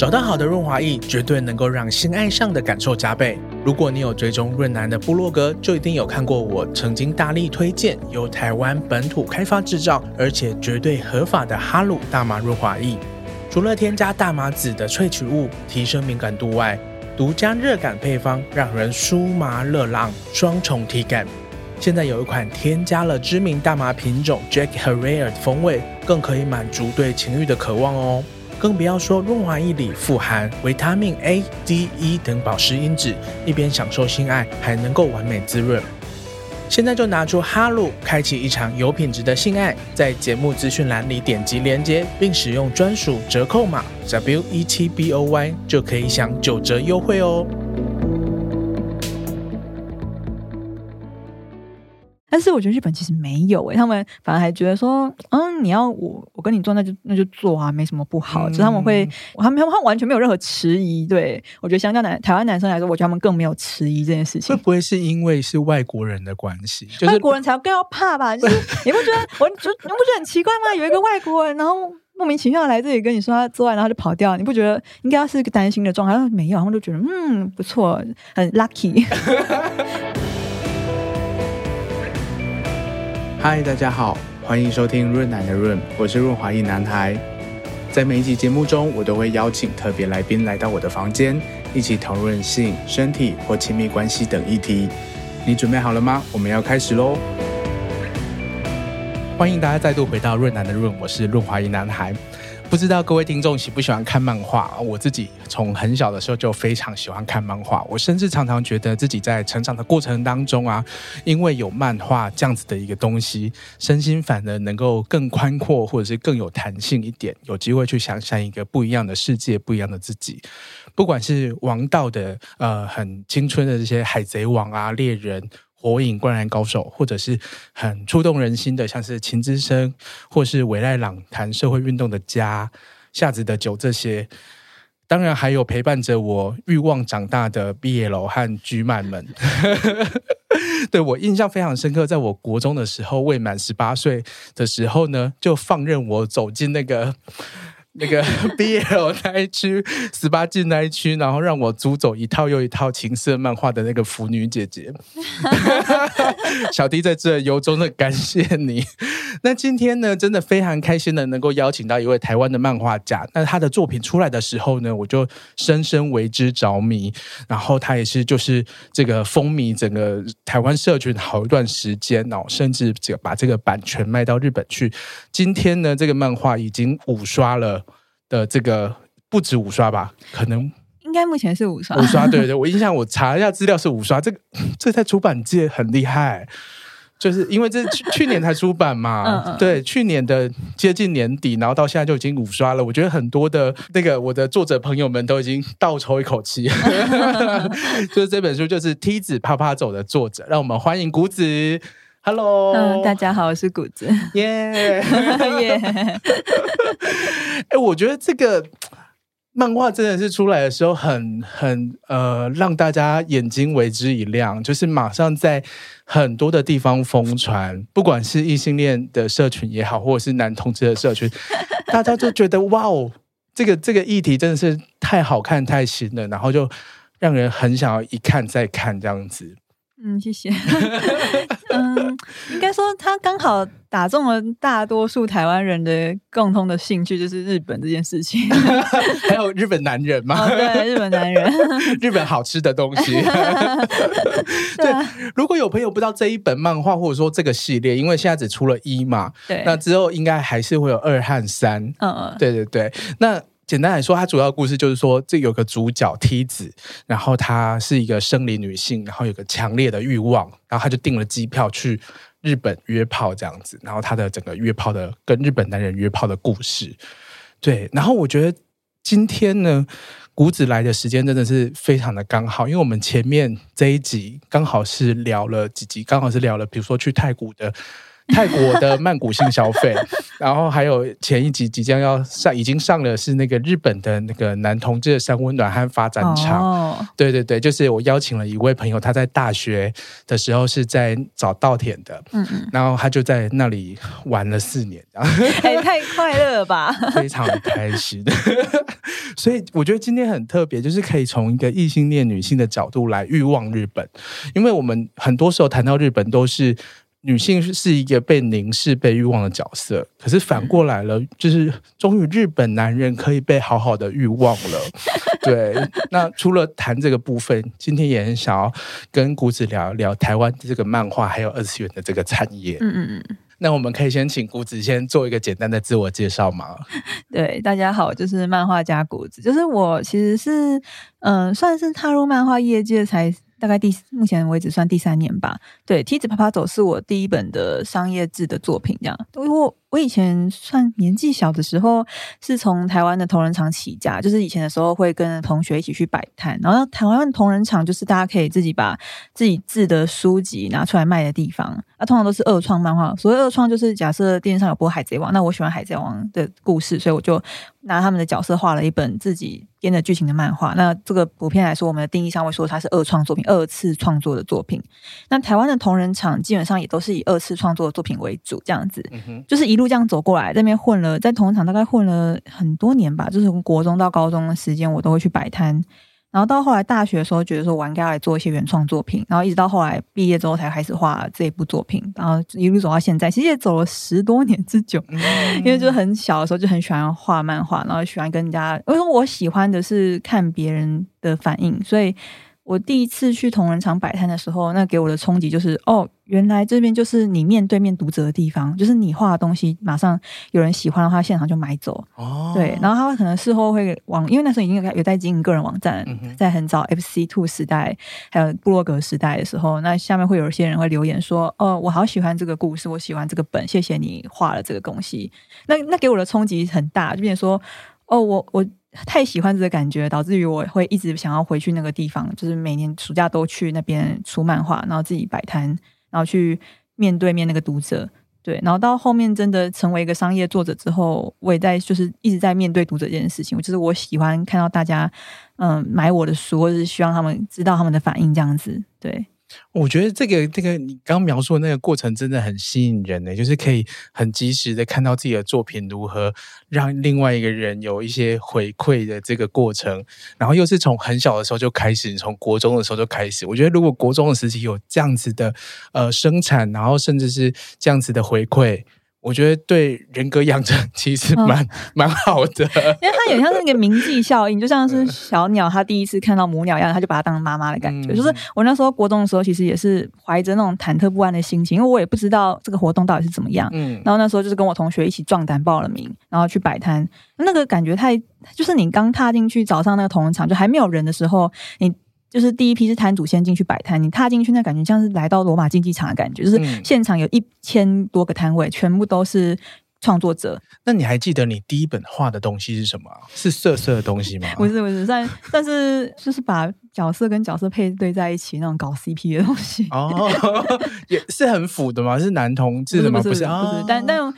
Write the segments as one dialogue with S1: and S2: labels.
S1: 找到好的润滑液，绝对能够让性爱上的感受加倍。如果你有追踪润男的部落格，就一定有看过我曾经大力推荐由台湾本土开发制造，而且绝对合法的哈鲁大麻润滑液。除了添加大麻籽的萃取物提升敏感度外，独家热感配方让人酥麻热浪，双重体感。现在有一款添加了知名大麻品种 Jack Herer 的风味，更可以满足对情欲的渴望哦。更不要说润滑液里富含维他命 A、D、E 等保湿因子，一边享受性爱，还能够完美滋润。现在就拿出哈露，开启一场有品质的性爱。在节目资讯栏里点击连接，并使用专属折扣码 W E T B O Y，就可以享九折优惠哦。
S2: 但是我觉得日本其实没有诶，他们反而还觉得说，嗯，你要我我跟你做，那就那就做啊，没什么不好。只是他们会，他们他们完全没有任何迟疑。对，我觉得相较男台湾男生来说，我觉得他们更没有迟疑这件事情。
S1: 会不会是因为是外国人的关系？就是、
S2: 外国人才更要怕吧？就是 你不觉得我就你不觉得很奇怪吗？有一个外国人，然后莫名其妙来这里跟你说他做爱，然后就跑掉，你不觉得应该要是一个担心的状态？没有，他们就觉得嗯不错，很 lucky。
S1: 嗨，大家好，欢迎收听润男的润，我是润滑一男孩。在每一集节目中，我都会邀请特别来宾来到我的房间，一起讨论性、身体或亲密关系等议题。你准备好了吗？我们要开始喽！欢迎大家再度回到润男的润，我是润滑一男孩。不知道各位听众喜不喜欢看漫画？我自己从很小的时候就非常喜欢看漫画，我甚至常常觉得自己在成长的过程当中啊，因为有漫画这样子的一个东西，身心反而能够更宽阔，或者是更有弹性一点，有机会去想象一个不一样的世界，不一样的自己。不管是王道的呃很青春的这些海贼王啊、猎人。火影、灌篮高手，或者是很触动人心的，像是秦之森，或是尾赖朗谈社会运动的家，夏子的酒这些，当然还有陪伴着我欲望长大的毕业楼和居满们。对，我印象非常深刻，在我国中的时候，未满十八岁的时候呢，就放任我走进那个。那个 BL 那一区，十八禁那一区，然后让我租走一套又一套情色漫画的那个腐女姐姐，小弟在这由衷的感谢你。那今天呢，真的非常开心的能够邀请到一位台湾的漫画家。那他的作品出来的时候呢，我就深深为之着迷。然后他也是就是这个风靡整个台湾社群好一段时间哦，甚至这个把这个版权卖到日本去。今天呢，这个漫画已经五刷了。的这个不止五刷吧，可能
S2: 应该目前是五刷。
S1: 五刷，对对，我印象我查一下资料是五刷，这个这在出版界很厉害，就是因为这 去去年才出版嘛，嗯嗯对，去年的接近年底，然后到现在就已经五刷了。我觉得很多的那个我的作者朋友们都已经倒抽一口气，就是这本书就是《梯子啪啪走》的作者，让我们欢迎谷子。Hello，
S2: 嗯，大家好，我是谷子，
S1: 耶 耶。哎，我觉得这个漫画真的是出来的时候很很呃，让大家眼睛为之一亮，就是马上在很多的地方疯传，不管是异性恋的社群也好，或者是男同志的社群，大家就觉得哇哦，这个这个议题真的是太好看、太新了，然后就让人很想要一看再看这样子。
S2: 嗯，谢谢。嗯，应该说他刚好打中了大多数台湾人的共通的兴趣，就是日本这件事情。
S1: 还有日本男人嘛？
S2: 哦，对，日本男人，
S1: 日本好吃的东西。对，如果有朋友不知道这一本漫画，或者说这个系列，因为现在只出了一嘛，对，那之后应该还是会有二和三。嗯嗯，对对对，那。简单来说，它主要故事就是说，这有个主角梯子，然后她是一个生理女性，然后有个强烈的欲望，然后她就订了机票去日本约炮这样子，然后她的整个约炮的跟日本男人约炮的故事，对，然后我觉得今天呢，谷子来的时间真的是非常的刚好，因为我们前面这一集刚好是聊了几集，刚好是聊了，比如说去太古的。泰国的曼谷性消费，然后还有前一集即将要上，已经上了是那个日本的那个男同志的三温暖和发展场。哦，对对对，就是我邀请了一位朋友，他在大学的时候是在找稻田的，嗯嗯，然后他就在那里玩了四年，哎，
S2: 太快乐了吧，
S1: 非常开心。所以我觉得今天很特别，就是可以从一个异性恋女性的角度来欲望日本，因为我们很多时候谈到日本都是。女性是一个被凝视、被欲望的角色，可是反过来了，嗯、就是终于日本男人可以被好好的欲望了。对，那除了谈这个部分，今天也很想要跟谷子聊聊台湾这个漫画还有二次元的这个产业。嗯嗯嗯。那我们可以先请谷子先做一个简单的自我介绍吗？
S2: 对，大家好，就是漫画家谷子，就是我其实是嗯、呃，算是踏入漫画业界才。大概第目前为止算第三年吧。对，《梯子爬爬走》是我第一本的商业制的作品，这样。我我以前算年纪小的时候，是从台湾的同仁场起家，就是以前的时候会跟同学一起去摆摊，然后台湾的同仁场就是大家可以自己把自己制的书籍拿出来卖的地方。啊，通常都是二创漫画。所谓二创，就是假设电视上有播《海贼王》，那我喜欢《海贼王》的故事，所以我就拿他们的角色画了一本自己编的剧情的漫画。那这个普遍来说，我们的定义上会说它是二创作品，二次创作的作品。那台湾的同仁场基本上也都是以二次创作的作品为主，这样子，嗯、就是一路这样走过来，在那边混了，在同人场大概混了很多年吧，就是从国中到高中的时间，我都会去摆摊。然后到后来大学的时候，觉得说我应该要来做一些原创作品，然后一直到后来毕业之后才开始画这一部作品，然后一路走到现在，其实也走了十多年之久。嗯、因为就很小的时候就很喜欢画漫画，然后喜欢跟人家，因为我喜欢的是看别人的反应，所以。我第一次去同仁场摆摊的时候，那给我的冲击就是，哦，原来这边就是你面对面读者的地方，就是你画的东西，马上有人喜欢的话，现场就买走。哦，对，然后他可能事后会往，因为那时候已经有有在经营个人网站，嗯、在很早 FC Two 时代，还有布洛格时代的时候，那下面会有一些人会留言说，哦，我好喜欢这个故事，我喜欢这个本，谢谢你画了这个东西。那那给我的冲击很大，就变成说，哦，我我。太喜欢这个感觉，导致于我会一直想要回去那个地方，就是每年暑假都去那边出漫画，然后自己摆摊，然后去面对面那个读者，对，然后到后面真的成为一个商业作者之后，我也在就是一直在面对读者这件事情，就是我喜欢看到大家嗯买我的书，或者是希望他们知道他们的反应这样子，对。
S1: 我觉得这个这个你刚描述的那个过程真的很吸引人呢，就是可以很及时的看到自己的作品如何让另外一个人有一些回馈的这个过程，然后又是从很小的时候就开始，从国中的时候就开始。我觉得如果国中的时期有这样子的呃生产，然后甚至是这样子的回馈。我觉得对人格养成其实蛮蛮、哦、好的，
S2: 因为它有像是那个铭记效应，就像是小鸟它第一次看到母鸟一样，它就把它当妈妈的感觉。嗯、就是我那时候国中的时候，其实也是怀着那种忐忑不安的心情，因为我也不知道这个活动到底是怎么样。嗯，然后那时候就是跟我同学一起壮胆报了名，然后去摆摊，那个感觉太就是你刚踏进去早上那个同仁场就还没有人的时候，你。就是第一批是摊主先进去摆摊，你踏进去那感觉像是来到罗马竞技场的感觉，就是现场有一千多个摊位，全部都是创作者。
S1: 那你还记得你第一本画的东西是什么？是色色的东西吗？
S2: 不是不是，但但是就是把角色跟角色配对在一起那种搞 CP 的东西。
S1: 哦，也是很腐的吗？是男同志的吗？
S2: 不是不是，不是，不是，但但。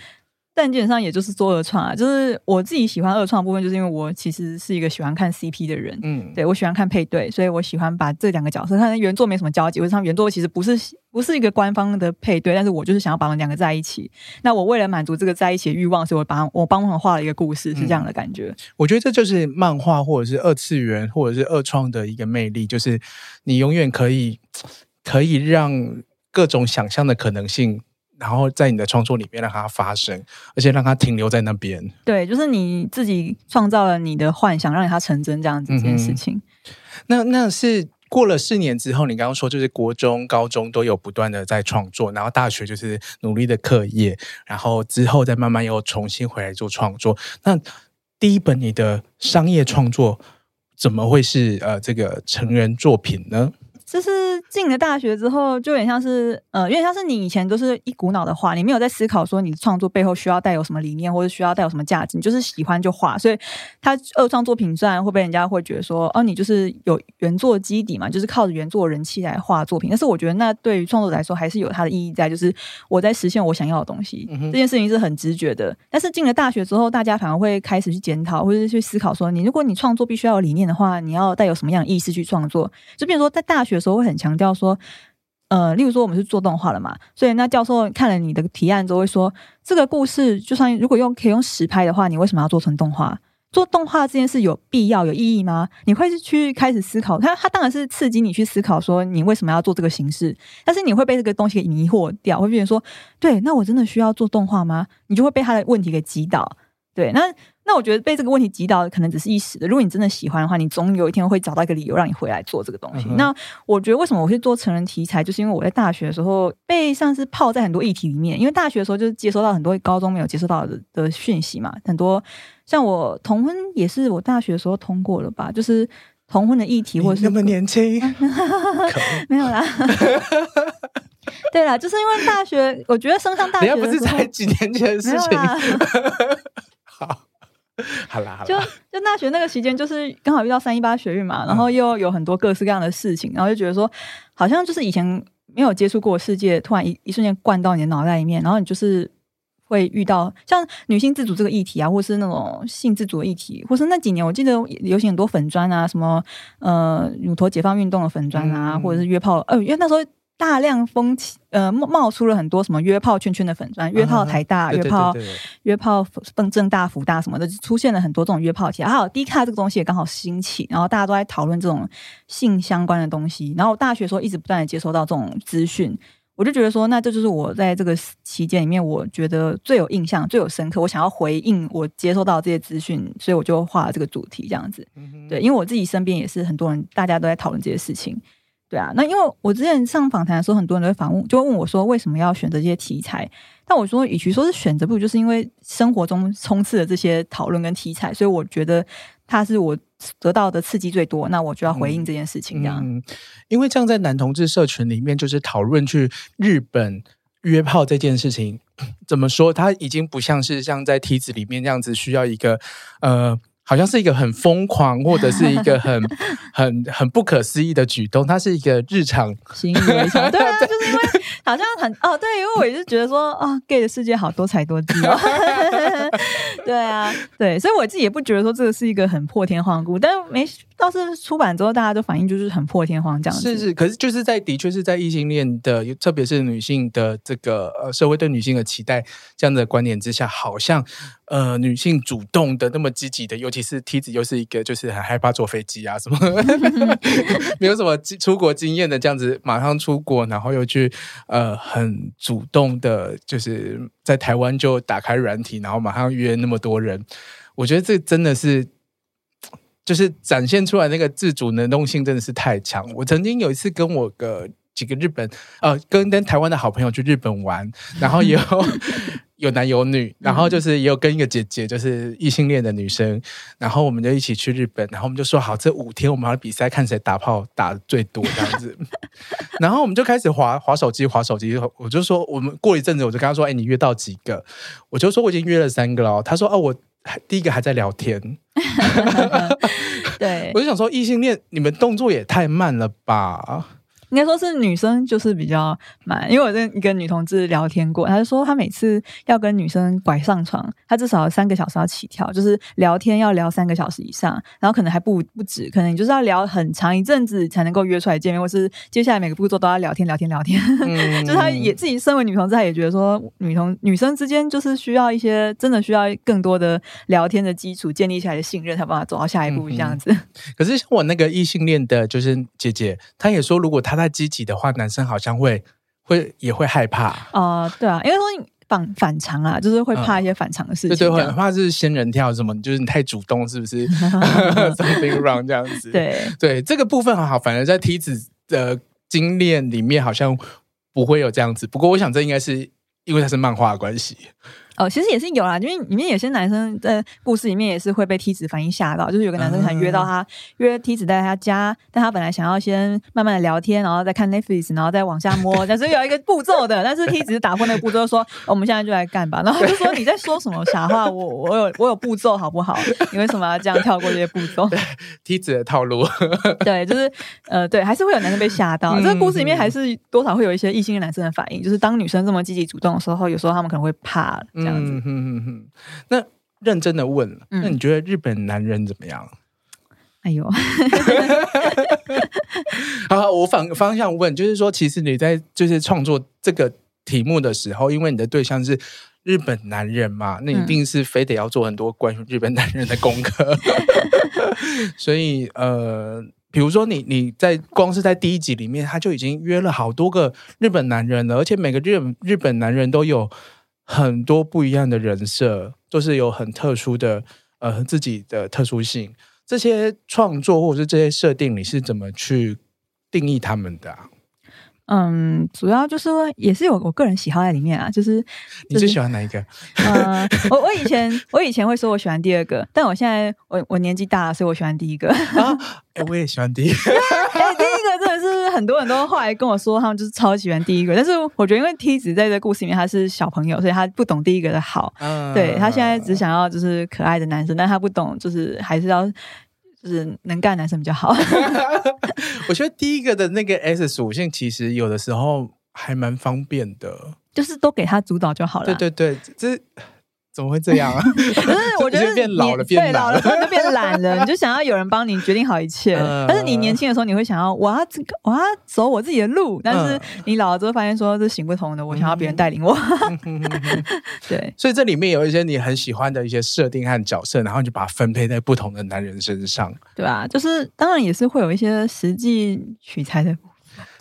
S2: 但基本上也就是做二创啊，就是我自己喜欢二创的部分，就是因为我其实是一个喜欢看 CP 的人，嗯，对，我喜欢看配对，所以我喜欢把这两个角色，看原作没什么交集，或者他们原作其实不是不是一个官方的配对，但是我就是想要把他们两个在一起。那我为了满足这个在一起的欲望，所以我把我帮他们画了一个故事，是这样的感觉。嗯，
S1: 我觉得这就是漫画或者是二次元或者是二创的一个魅力，就是你永远可以可以让各种想象的可能性。然后在你的创作里面让它发生，而且让它停留在那边。
S2: 对，就是你自己创造了你的幻想，让它成真这样子这件事情。
S1: 嗯、那那是过了四年之后，你刚刚说就是国中、高中都有不断的在创作，然后大学就是努力的课业，然后之后再慢慢又重新回来做创作。那第一本你的商业创作怎么会是呃这个成人作品呢？
S2: 就是进了大学之后，就有点像是，呃，有点像是你以前都是一股脑的画，你没有在思考说你创作背后需要带有什么理念，或者需要带有什么价值，你就是喜欢就画。所以，他二创作品虽然会被人家会觉得说，哦，你就是有原作基底嘛，就是靠着原作人气来画作品。但是，我觉得那对于创作者来说，还是有它的意义在，就是我在实现我想要的东西。嗯、这件事情是很直觉的。但是进了大学之后，大家反而会开始去检讨，或者是去思考说，你如果你创作必须要有理念的话，你要带有什么样的意识去创作？就比如说在大学。时候会很强调说，呃，例如说我们是做动画了嘛，所以那教授看了你的提案之后会说，这个故事就算如果用可以用实拍的话，你为什么要做成动画？做动画这件事有必要有意义吗？你会去开始思考，他他当然是刺激你去思考说你为什么要做这个形式，但是你会被这个东西给迷惑掉，会变成说，对，那我真的需要做动画吗？你就会被他的问题给击倒，对，那。那我觉得被这个问题击倒可能只是一时的。如果你真的喜欢的话，你总有一天会找到一个理由让你回来做这个东西。嗯、那我觉得为什么我会做成人题材，就是因为我在大学的时候被像是泡在很多议题里面。因为大学的时候就是接收到很多高中没有接收到的的讯息嘛，很多像我同婚也是我大学的时候通过了吧，就是同婚的议题，或者是
S1: 那么年轻，
S2: 没有啦。对啦，就是因为大学，我觉得升上大学
S1: 不是才几年前的事情。好。好啦，好啦，
S2: 就就大学那个期间，就是刚好遇到三一八学运嘛，然后又有很多各式各样的事情，然后就觉得说，好像就是以前没有接触过的世界，突然一一瞬间灌到你的脑袋里面，然后你就是会遇到像女性自主这个议题啊，或是那种性自主的议题，或是那几年我记得流行很多粉砖啊，什么呃乳头解放运动的粉砖啊，嗯、或者是约炮，呃，因为那时候。大量风起，呃，冒冒出了很多什么约炮圈圈的粉砖，约炮台大，约炮约炮正政大福大什么的，出现了很多这种约炮题。还有 D 卡这个东西也刚好兴起，然后大家都在讨论这种性相关的东西。然后我大学时候一直不断的接收到这种资讯，我就觉得说，那这就是我在这个期间里面，我觉得最有印象、最有深刻。我想要回应我接收到这些资讯，所以我就画了这个主题这样子。对，因为我自己身边也是很多人，大家都在讨论这些事情。对啊，那因为我之前上访谈的时候，很多人都会反问，就会问我说，为什么要选择这些题材？但我说，与其说是选择，不如就是因为生活中充斥的这些讨论跟题材，所以我觉得它是我得到的刺激最多，那我就要回应这件事情。这样、嗯嗯，
S1: 因为这样在男同志社群里面，就是讨论去日本约炮这件事情，怎么说？它已经不像是像在梯子里面这样子需要一个呃。好像是一个很疯狂，或者是一个很 很很不可思议的举动。它是一个日常
S2: 行为，对啊，就是因为好像很哦，对，因为我也是觉得说啊、哦、，gay 的世界好多彩多姿哦。对啊，对，所以我自己也不觉得说这个是一个很破天荒的故，但没倒是出版之后，大家都反应就是很破天荒这样子。
S1: 是是，可是就是在的确是在异性恋的，特别是女性的这个呃社会对女性的期待这样的观点之下，好像。呃，女性主动的那么积极的，尤其是梯子又是一个就是很害怕坐飞机啊什么，没有什么出国经验的这样子，马上出国，然后又去呃很主动的，就是在台湾就打开软体，然后马上约那么多人，我觉得这真的是就是展现出来那个自主能动性真的是太强。我曾经有一次跟我个几个日本呃跟跟台湾的好朋友去日本玩，然后也有。有男有女，然后就是也有跟一个姐姐，就是异性恋的女生，然后我们就一起去日本，然后我们就说好，这五天我们要比赛，看谁打炮打的最多这样子，然后我们就开始滑滑手机，滑手机，我就说我们过一阵子，我就跟他说，哎，你约到几个？我就说我已经约了三个了，他说哦，我第一个还在聊天，
S2: 对，
S1: 我就想说异性恋，你们动作也太慢了吧。
S2: 应该说是女生就是比较慢，因为我跟一个女同志聊天过，她就说她每次要跟女生拐上床，她至少三个小时要起跳，就是聊天要聊三个小时以上，然后可能还不不止，可能你就是要聊很长一阵子才能够约出来见面，或是接下来每个步骤都要聊天聊天聊天。嗯、就是她也自己身为女同志，她也觉得说女同女生之间就是需要一些真的需要更多的聊天的基础建立起来的信任，才办法走到下一步这样子。嗯、
S1: 可是像我那个异性恋的，就是姐姐，她也说如果她。太积极的话，男生好像会会也会害怕。
S2: 哦、呃，对啊，因为说你反反常啊，就是会怕一些反常的事情。对对，
S1: 很怕是仙人跳什么，就是你太主动，是不是？Something wrong 这样子。
S2: 对
S1: 对，这个部分很好，反而在梯子的经验里面好像不会有这样子。不过我想这应该是因为它是漫画的关系。
S2: 哦，其实也是有啦，因为里面有些男生在故事里面也是会被梯子反应吓到，就是有个男生想约到他、嗯、约梯子在他家，但他本来想要先慢慢的聊天，然后再看 Netflix，然后再往下摸，但是有一个步骤的，但是梯子打破那个步骤说，我们现在就来干吧，然后就说你在说什么傻话，我我有我有步骤好不好？你为什么要这样跳过这些步骤？
S1: 梯子的套路，
S2: 对，就是呃对，还是会有男生被吓到，嗯、这个故事里面还是多少会有一些异性的男生的反应，就是当女生这么积极主动的时候，有时候他们可能会怕这样子。嗯哼哼
S1: 哼，那认真的问，那你觉得日本男人怎么样？
S2: 哎呦，
S1: 好，好，我反方向问，就是说，其实你在就是创作这个题目的时候，因为你的对象是日本男人嘛，那一定是非得要做很多关于日本男人的功课，所以呃。比如说你，你你在光是在第一集里面，他就已经约了好多个日本男人了，而且每个日日本男人都有很多不一样的人设，都是有很特殊的呃自己的特殊性。这些创作或者是这些设定，你是怎么去定义他们的啊？
S2: 嗯，主要就是说也是有我个人喜好在里面啊，就是、就是、
S1: 你最喜欢哪一个？
S2: 呃，我我以前 我以前会说我喜欢第二个，但我现在我我年纪大了，所以我喜欢第一个。啊，
S1: 哎，我也喜欢第一个。
S2: 哎，第一个真的是很多人都后来跟我说，他们就是超喜欢第一个。但是我觉得，因为梯子在这个故事里面他是小朋友，所以他不懂第一个的好。嗯，对，他现在只想要就是可爱的男生，但他不懂就是还是要。就是能干男生比较好。
S1: 我觉得第一个的那个 S 属性，其实有的时候还蛮方便的，
S2: 就是都给他主导就好了。
S1: 对对对，这。怎么会这样啊？
S2: 我觉得
S1: 变老了，变
S2: 对老了就变懒了，你就想要有人帮你决定好一切。呃、但是你年轻的时候，你会想要我要这个我要走我自己的路。但是你老了之后，发现说这行不通的，我想要别人带领我。对，
S1: 所以这里面有一些你很喜欢的一些设定和角色，然后你就把它分配在不同的男人身上。
S2: 对吧，就是当然也是会有一些实际取材的。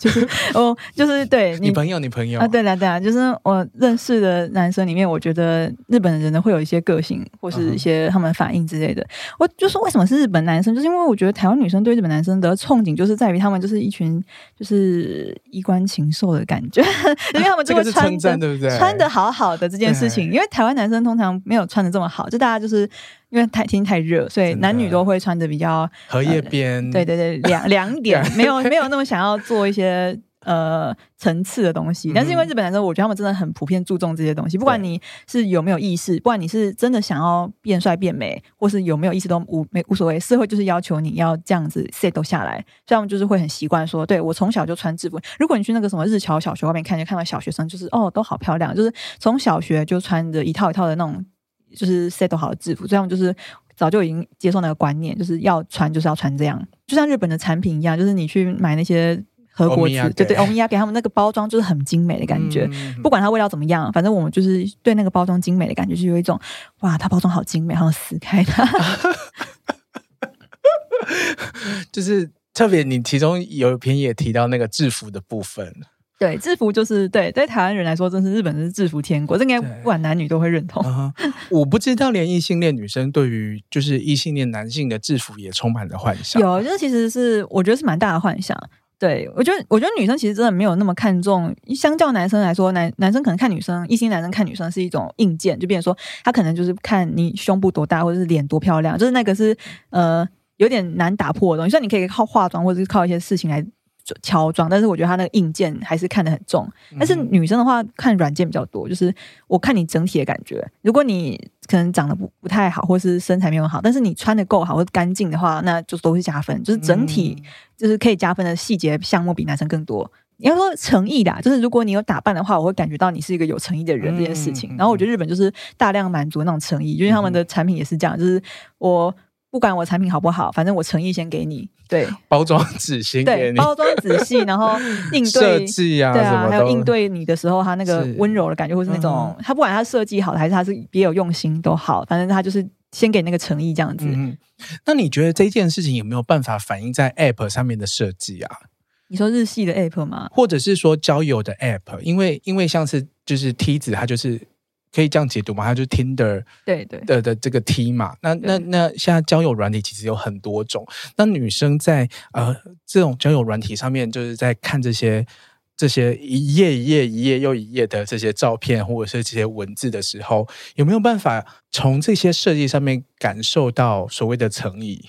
S2: 就是哦，就是对你，
S1: 你朋友，你朋友
S2: 啊，对了对啊，就是我认识的男生里面，我觉得日本人呢会有一些个性，或是一些他们反应之类的。我就是为什么是日本男生，就是因为我觉得台湾女生对日本男生的憧憬，就是在于他们就是一群就是衣冠禽兽的感觉，因为他们就会穿的对不对？穿的好好的这件事情，因为台湾男生通常没有穿的这么好，就大家就是。因为太天太热，所以男女都会穿的比较
S1: 荷叶边、呃，对对对，凉凉一点，没有没有那么想要做一些呃层次的东西。但是因为日本男生，我觉得他们真的很普遍注重这些东西，不管你是有没有意识，不管你是真的想要变帅变美，或是有没有意识都无没无所谓。社会就是要求你要这样子 set 下来，所以他们就是会很习惯说，对我从小就穿制服。如果你去那个什么日侨小学外面看，就看到小学生就是哦都好漂亮，就是从小学就穿着一套一套的那种。就是 set 好的制服，这样就是早就已经接受那个观念，就是要穿就是要穿这样，就像日本的产品一样，就是你去买那些和菓子，对对，欧米亚给他们那个包装就是很精美的感觉，嗯、不管它味道怎么样，反正我们就是对那个包装精美的感觉，就有一种哇，它包装好精美，好像撕开它，就是特别你其中有一篇也提到那个制服的部分。
S2: 对，制服就是对，对台湾人来说，真是日本人是制服天国，这应该不管男女都会认同。Uh -huh.
S1: 我不知道，连异性恋女生对于就是异性恋男性的制服也充满了幻想。
S2: 有，就是其实是我觉得是蛮大的幻想。对我觉得，我觉得女生其实真的没有那么看重，相较男生来说，男男生可能看女生，异性男生看女生是一种硬件，就变成说他可能就是看你胸部多大，或者是脸多漂亮，就是那个是呃有点难打破的东西。虽然你可以靠化妆，或者是靠一些事情来。乔装，但是我觉得他那个硬件还是看得很重。但是女生的话，看软件比较多，就是我看你整体的感觉。如果你可能长得不不太好，或是身材没有好，但是你穿的够好或干净的话，那就都是加分。就是整体就是可以加分的细节项目比男生更多。你要说诚意的，就是如果你有打扮的话，我会感觉到你是一个有诚意的人这件事情。然后我觉得日本就是大量满足那种诚意，因为他们的产品也是这样，就是我。不管我产品好不好，反正我诚意先给你。对，
S1: 包装仔细，
S2: 对，包装仔细，然后应对
S1: 设计啊，
S2: 对啊，还有应对你的时候，他那个温柔的感觉，或是那种是他不管他设计好的还是他是别有用心都好，反正他就是先给那个诚意这样子。
S1: 嗯，那你觉得这件事情有没有办法反映在 App 上面的设计啊？
S2: 你说日系的 App 吗？
S1: 或者是说交友的 App？因为因为像是就是梯子，它就是。可以这样解读吗？它就是 Tinder
S2: 对对
S1: 的的这个 T 嘛。那那那现在交友软体其实有很多种。那女生在呃这种交友软体上面，就是在看这些这些一页一页一页又一页的这些照片或者是这些文字的时候，有没有办法从这些设计上面感受到所谓的诚意？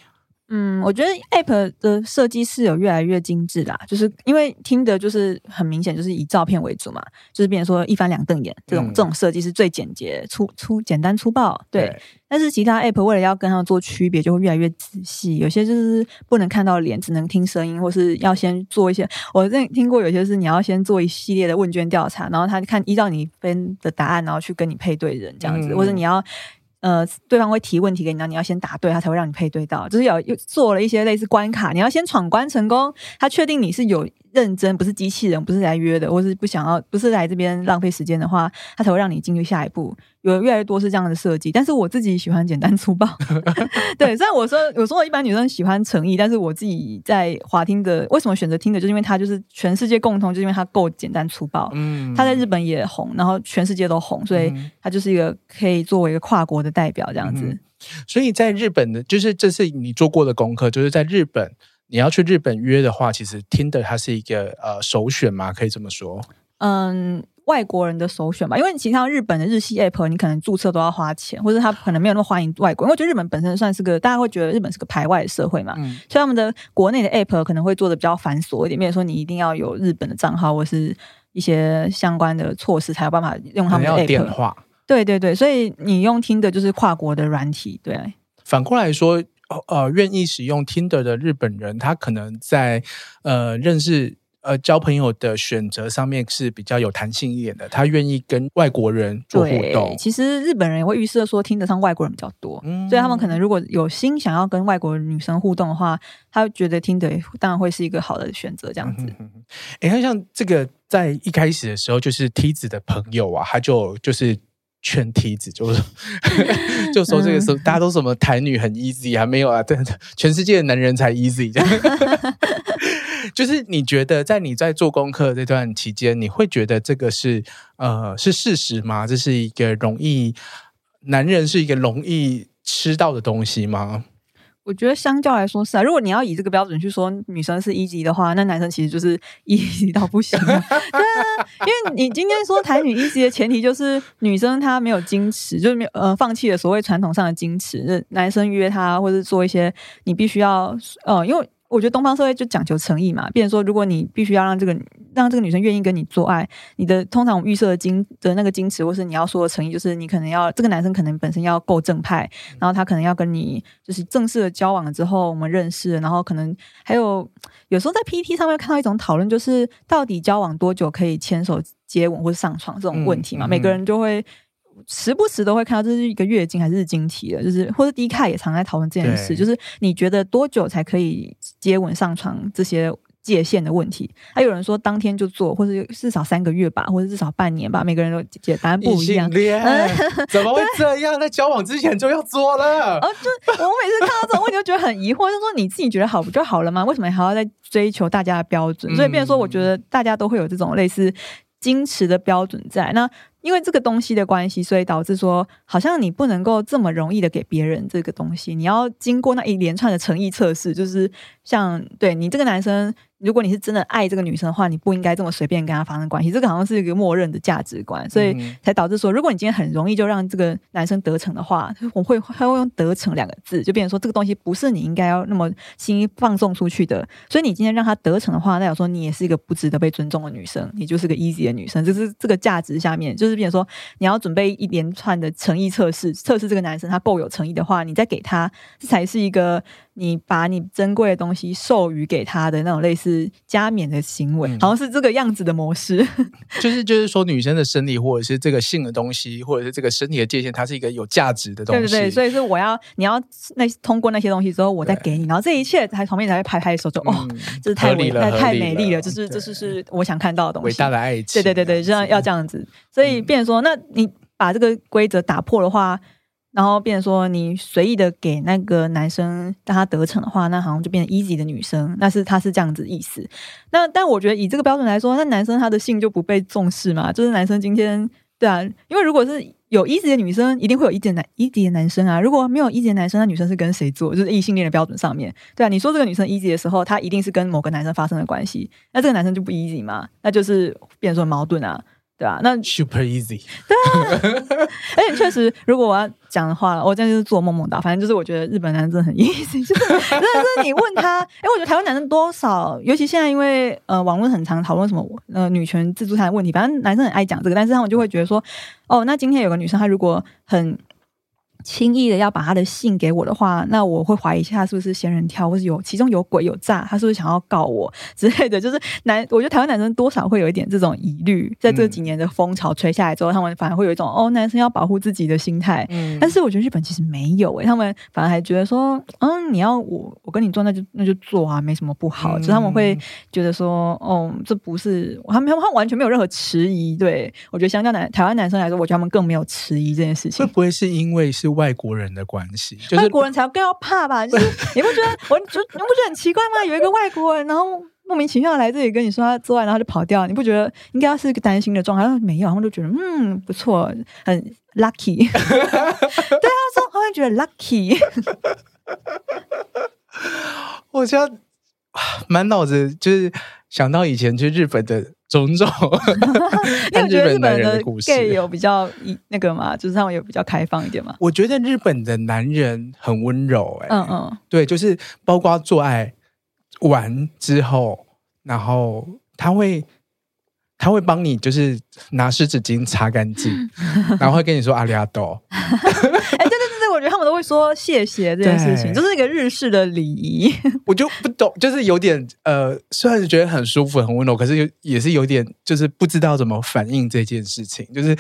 S2: 嗯，我觉得 App 的设计是有越来越精致啦，就是因为听的就是很明显，就是以照片为主嘛，就是变成说一翻两瞪眼这种、嗯、这种设计是最简洁、粗粗简单粗暴，对。对但是其他 App 为了要跟它做区别，就会越来越仔细，有些就是不能看到脸，只能听声音，或是要先做一些。我认听过有些是你要先做一系列的问卷调查，然后他看依照你分的答案，然后去跟你配对人这样子，嗯、或者你要。呃，对方会提问题给你，然后你要先答对，他才会让你配对到。就是有又做了一些类似关卡，你要先闯关成功，他确定你是有。认真不是机器人，不是来约的，或是不想要，不是来这边浪费时间的话，他才会让你进入下一步。有越来越多是这样的设计，但是我自己喜欢简单粗暴。对，虽然我说有时候一般女生喜欢诚意，但是我自己在华听的，为什么选择听的，就是因为它就是全世界共通，就是因为它够简单粗暴。嗯，它在日本也红，然后全世界都红，所以它就是一个可以作为一个跨国的代表这样子。嗯，
S1: 所以在日本的，就是这是你做过的功课，就是在日本。你要去日本约的话，其实 Tinder 它是一个呃首选嘛，可以这么说。
S2: 嗯，外国人的首选吧，因为其他日本的日系 App，你可能注册都要花钱，或者他可能没有那么欢迎外国人。因为我觉得日本本身算是个大家会觉得日本是个排外的社会嘛，嗯、所以他们的国内的 App 可能会做的比较繁琐一点，比如说你一定要有日本的账号或是一些相关的措施才有办法用他们的 App。
S1: 电话。
S2: 对对对，所以你用听的就是跨国的软体，对。
S1: 反过来说。呃，愿意使用 Tinder 的日本人，他可能在呃认识呃交朋友的选择上面是比较有弹性一点的。他愿意跟外国人做互动。
S2: 其实日本人也会预设说，听得上外国人比较多，嗯、所以他们可能如果有心想要跟外国女生互动的话，他觉得 Tinder 当然会是一个好的选择。这样子，
S1: 哎、欸，像这个在一开始的时候，就是梯子的朋友啊，他就就是。劝梯子就是，就说这个时候大家都什么台女很 easy 还没有啊？对，全世界的男人才 easy 这样。就是你觉得在你在做功课这段期间，你会觉得这个是呃是事实吗？这是一个容易男人是一个容易吃到的东西吗？
S2: 我觉得相较来说是啊，如果你要以这个标准去说女生是一级的话，那男生其实就是 一级到不行了。对啊，因为你今天说台女一级的前提就是女生她没有矜持，就是没有呃放弃了所谓传统上的矜持，男生约她或者做一些你必须要呃，因为。我觉得东方社会就讲求诚意嘛，变成说，如果你必须要让这个让这个女生愿意跟你做爱，你的通常我们预设的矜的那个矜持，或是你要说的诚意，就是你可能要这个男生可能本身要够正派，然后他可能要跟你就是正式的交往了之后，我们认识，然后可能还有有时候在 PPT 上面看到一种讨论，就是到底交往多久可以牵手、接吻或是上床这种问题嘛，嗯嗯、每个人就会。时不时都会看到这是一个月经还是日经题的，就是或者 D 卡也常在讨论这件事，就是你觉得多久才可以接吻上床这些界限的问题？还有人说当天就做，或者至少三个月吧，或者至少半年吧，每个人都解答案不一样。
S1: 怎么会这样？在交往之前就要做了？
S2: 哦，就我每次看到这种问题，就觉得很疑惑，就是说你自己觉得好不就好了吗？为什么还要再追求大家的标准？所以，变成说，我觉得大家都会有这种类似矜持的标准在那。因为这个东西的关系，所以导致说，好像你不能够这么容易的给别人这个东西，你要经过那一连串的诚意测试，就是像对你这个男生。如果你是真的爱这个女生的话，你不应该这么随便跟她发生关系。这个好像是一个默认的价值观，所以才导致说，如果你今天很容易就让这个男生得逞的话，我会他会用“得逞”两个字，就变成说这个东西不是你应该要那么轻易放送出去的。所以你今天让他得逞的话，代表说你也是一个不值得被尊重的女生，你就是个 easy 的女生。就是这个价值下面，就是变成说你要准备一连串的诚意测试，测试这个男生他够有诚意的话，你再给他，这才是一个。你把你珍贵的东西授予给他的那种类似加冕的行为，嗯、好像是这个样子的模式。
S1: 就是就是说，女生的生理或者是这个性的东西，或者是这个身体的界限，它是一个有价值的东西。
S2: 对对对，所以是我要你要那通过那些东西之后，我再给你，然后这一切才旁边才会拍拍手，说、嗯、哦，这是太美了，太美丽了，就是这是是我想看到的东西。
S1: 伟大的爱情，
S2: 对对对对，这样要这样子。所以变成说，那你把这个规则打破的话。然后变成说，你随意的给那个男生让他得逞的话，那好像就变成 easy 的女生，那是他是这样子意思。那但我觉得以这个标准来说，那男生他的性就不被重视嘛？就是男生今天。对啊，因为如果是有一级的女生，一定会有一级的男一级的男生啊。如果没有一级的男生，那女生是跟谁做？就是异性恋的标准上面，对啊。你说这个女生一级的时候，她一定是跟某个男生发生了关系，那这个男生就不一级嘛？那就是变成说矛盾啊。对啊，那
S1: super easy。
S2: 对啊，而且确实，如果我要讲的话，我这样就是做梦梦到。反正就是，我觉得日本男生真的很 easy，就是，但是你问他，哎，我觉得台湾男生多少，尤其现在因为呃网络很常讨论什么呃女权自助餐的问题，反正男生很爱讲这个，但是他们就会觉得说，哦，那今天有个女生，她如果很。轻易的要把他的信给我的话，那我会怀疑一下他是不是仙人跳，或是有其中有鬼有诈，他是不是想要告我之类的。就是男，我觉得台湾男生多少会有一点这种疑虑，在这几年的风潮吹下来之后，嗯、他们反而会有一种哦，男生要保护自己的心态。嗯，但是我觉得日本其实没有诶、欸，他们反而还觉得说，嗯，你要我我跟你做，那就那就做啊，没什么不好。就、嗯、他们会觉得说，哦，这不是他们他们完全没有任何迟疑。对，我觉得相较男台湾男生来说，我觉得他们更没有迟疑这件事情。
S1: 会不会是因为是？外国人的关系，就是、
S2: 外国人才更要怕吧？就是你不觉得我就你不觉得很奇怪吗？有一个外国人，然后莫名其妙来这里跟你说他做爱，然后就跑掉，你不觉得应该要是一个担心的状态？没有，他们都觉得嗯不错，很 lucky。对啊，说好像觉得 lucky。
S1: 我现在满脑子就是想到以前去日本的。种种，
S2: 你有觉得日本的 gay 有比较那个吗？就是他们有比较开放一点吗？
S1: 我觉得日本的男人很温柔、欸，哎，
S2: 嗯嗯，
S1: 对，就是包括做爱完之后，然后他会他会帮你，就是拿湿纸巾擦干净，然后会跟你说阿里阿多。哎，对对。我觉得他们都会说谢谢这件事情，就是一个日式的礼仪。我就不懂，就是有点呃，虽然是觉得很舒服、很温柔，可是有也是有点，就是不知道怎么反应这件事情。就是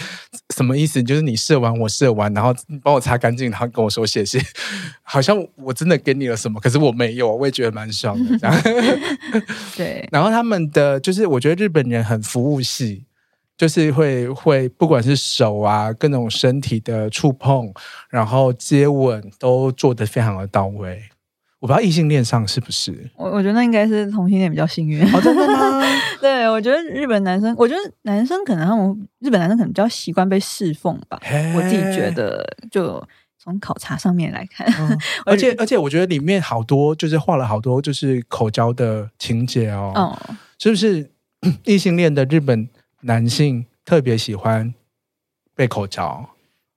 S1: 什么意思？就是你射完，我射完，然后你帮我擦干净，然后跟我说谢谢，好像我真的给你了什么，可是我没有，我也觉得蛮爽的。这样
S2: 对。
S1: 然后他们的就是，我觉得日本人很服务系。就是会会，不管是手啊，各种身体的触碰，然后接吻，都做得非常的到位。我不知道异性恋上是不是？
S2: 我我觉得那应该是同性恋比较幸运。
S1: 哦，真的吗？
S2: 对，我觉得日本男生，我觉得男生可能他们日本男生可能比较习惯被侍奉吧。我自己觉得，就从考察上面来看，
S1: 嗯、而且而且我觉得里面好多就是画了好多就是口交的情节哦。嗯，是不是 异性恋的日本？男性特别喜欢被口交。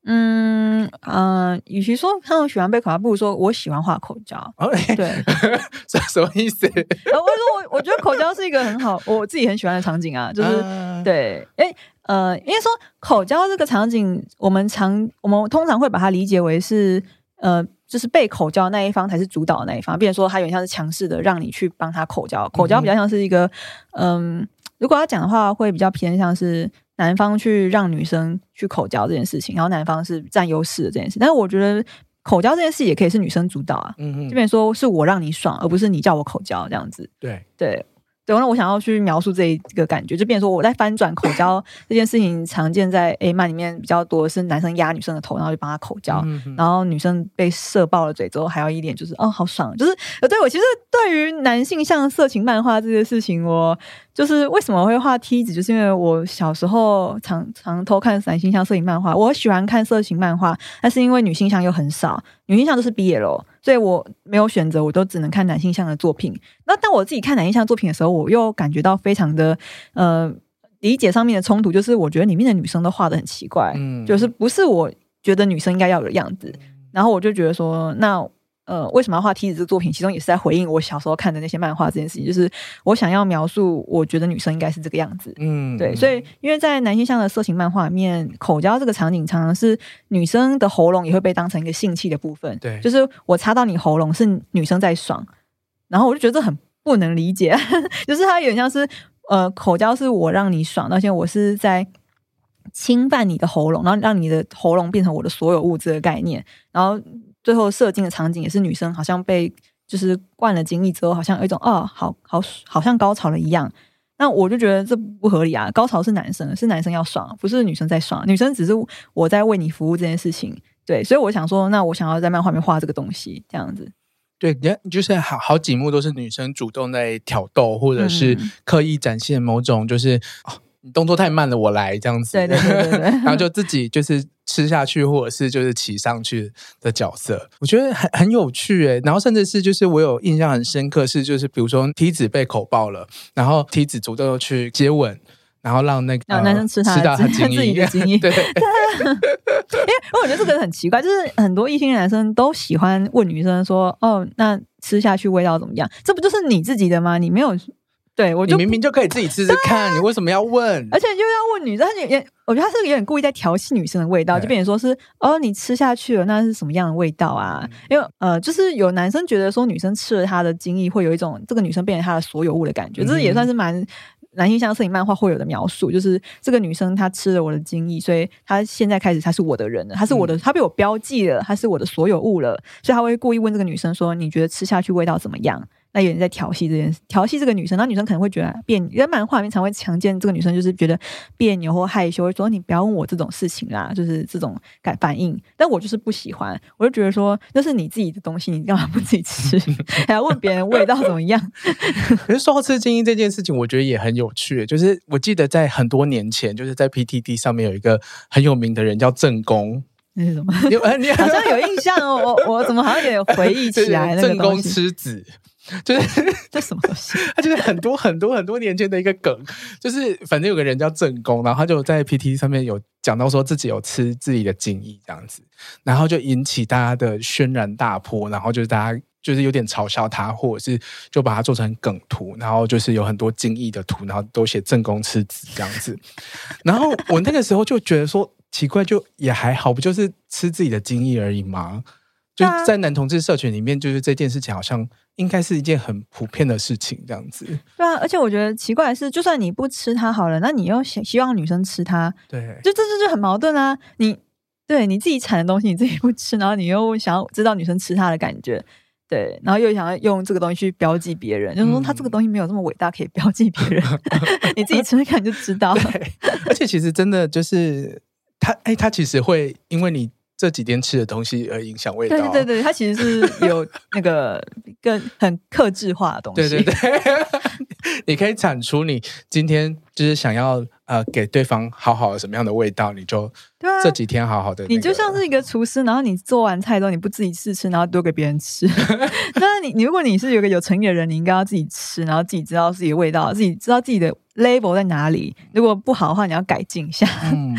S2: 嗯呃，与其说他们喜欢被口交，不如说我喜欢画口交。
S1: 哦、对，这什么意思？我说
S2: 我我觉得口交是一个很好，我自己很喜欢的场景啊，就是、呃、对，哎呃，因为说口交这个场景，我们常我们通常会把它理解为是呃，就是被口交那一方才是主导的那一方，变成说他有点像是强势的让你去帮他口交，口交比较像是一个嗯。呃如果要讲的话，会比较偏向是男方去让女生去口交这件事情，然后男方是占优势的这件事。但是我觉得口交这件事也可以是女生主导啊，嗯嗯，这边说是我让你爽，而不是你叫我口交这样子。
S1: 对
S2: 对。对，那我想要去描述这一个感觉，就变成说我在翻转口交这件事情，常见在 A 漫里面比较多的是男生压女生的头，然后就帮她口交，然后女生被射爆了嘴之后，还有一点就是哦，好爽，就是对我其实对于男性向色情漫画这件事情，我就是为什么会画梯子，就是因为我小时候常常偷看男性向色情漫画，我喜欢看色情漫画，但是因为女性向又很少，女性向都是 BL。所以我没有选择，我都只能看男性向的作品。那当我自己看男性向作品的时候，我又感觉到非常的呃理解上面的冲突，就是我觉得里面的女生都画的很奇怪，嗯，就是不是我觉得女生应该要有的样子。然后我就觉得说，那。呃，为什么要画梯子这个作品？其中也是在回应我小时候看的那些漫画这件事情，就是我想要描述，我觉得女生应该是这个样子。嗯，对，所以因为在男性向的色情漫画里面，口交这个场景常常是女生的喉咙也会被当成一个性器的部分。对，就是我插到你喉咙是女生在爽，然后我就觉得这很不能理解，就是它有点像是呃，口交是我让你爽，而且我是在侵犯你的喉咙，然后让你的喉咙变成我的所有物质的概念，然后。最后射精的场景也是女生，好像被就是灌了精液之后，好像有一种哦，好好好像高潮了一样。那我就觉得这不合理啊！高潮是男生，是男生要爽，不是女生在爽。女生只是我在为你服务这件事情。对，所以我想说，那我想要在漫画里面画这个东西，这样子。
S1: 对，就是好好几幕都是女生主动在挑逗，或者是刻意展现某种就是。哦你动作太慢了，我来这样子。
S2: 对对对对对，
S1: 然后就自己就是吃下去，或者是就是骑上去的角色，我觉得很很有趣诶。然后甚至是就是我有印象很深刻是就是比如说梯子被口爆了，然后梯子主动去接吻。然后让那个
S2: 让男生吃他的，吃到他自己的精液，对，对，因为我觉得这个很奇怪，就是很多异性男生都喜欢问女生说：“哦，那吃下去味道怎么样？”这不就是你自己的吗？你没有对我就，
S1: 你明明就可以自己吃吃看，你为什么要问？
S2: 而且又要问女生，他也我觉得他是有点故意在调戏女生的味道，就变成说是哦，你吃下去了，那是什么样的味道啊？因为呃，就是有男生觉得说女生吃了他的精液会有一种这个女生变成他的所有物的感觉，这也算是蛮。男性向摄影漫画会有的描述，就是这个女生她吃了我的精液，所以她现在开始她是我的人了，她是我的，她被我标记了，她是我的所有物了，所以他会故意问这个女生说：“你觉得吃下去味道怎么样？”那有人在调戏这件事，调戏这个女生，那女生可能会觉得别扭，因为漫画里面常会强奸这个女生，就是觉得别扭或害羞，会说你不要问我这种事情啦，就是这种感反应。但我就是不喜欢，我就觉得说那是你自己的东西，你干嘛不自己吃，还要问别人味道怎么样？
S1: 可是说到吃精英这件事情，我觉得也很有趣。就是我记得在很多年前，就是在 PTT 上面有一个很有名的人叫正宫。
S2: 那是什么？你你好像有印象哦，我我怎么好像有点回忆起来 那个东西？
S1: 正宫吃子。就是
S2: 这什么东西？
S1: 他就是很多很多很多年前的一个梗，就是反正有个人叫正宫，然后他就在 PT 上面有讲到说自己有吃自己的精液这样子，然后就引起大家的轩然大波，然后就是大家就是有点嘲笑他，或者是就把它做成梗图，然后就是有很多精液的图，然后都写正宫吃子这样子。然后我那个时候就觉得说奇怪，就也还好，不就是吃自己的精液而已吗？就在男同志社群里面，就是这件事情好像应该是一件很普遍的事情，这样子。
S2: 对啊，而且我觉得奇怪的是，就算你不吃它好了，那你又希希望女生吃它，
S1: 对，
S2: 就这这就很矛盾啊！你对你自己产的东西你自己不吃，然后你又想要知道女生吃它的感觉，对，然后又想要用这个东西去标记别人，就是说他这个东西没有这么伟大，可以标记别人，你自己吃吃看就知道。
S1: 而且其实真的就是他，哎，他其实会因为你。这几天吃的东西而影响味道。对
S2: 对对，它其实是有 那个更很克制化的东西。
S1: 对对对，你可以产出你今天就是想要呃给对方好好的什么样的味道，你就对啊，这几天好好的、那个。
S2: 你就像是一个厨师，然后你做完菜之后你不自己试吃，然后丢给别人吃。那你你如果你是有个有诚意的人，你应该要自己吃，然后自己知道自己的味道，自己知道自己的 label 在哪里。如果不好的话，你要改进一下。嗯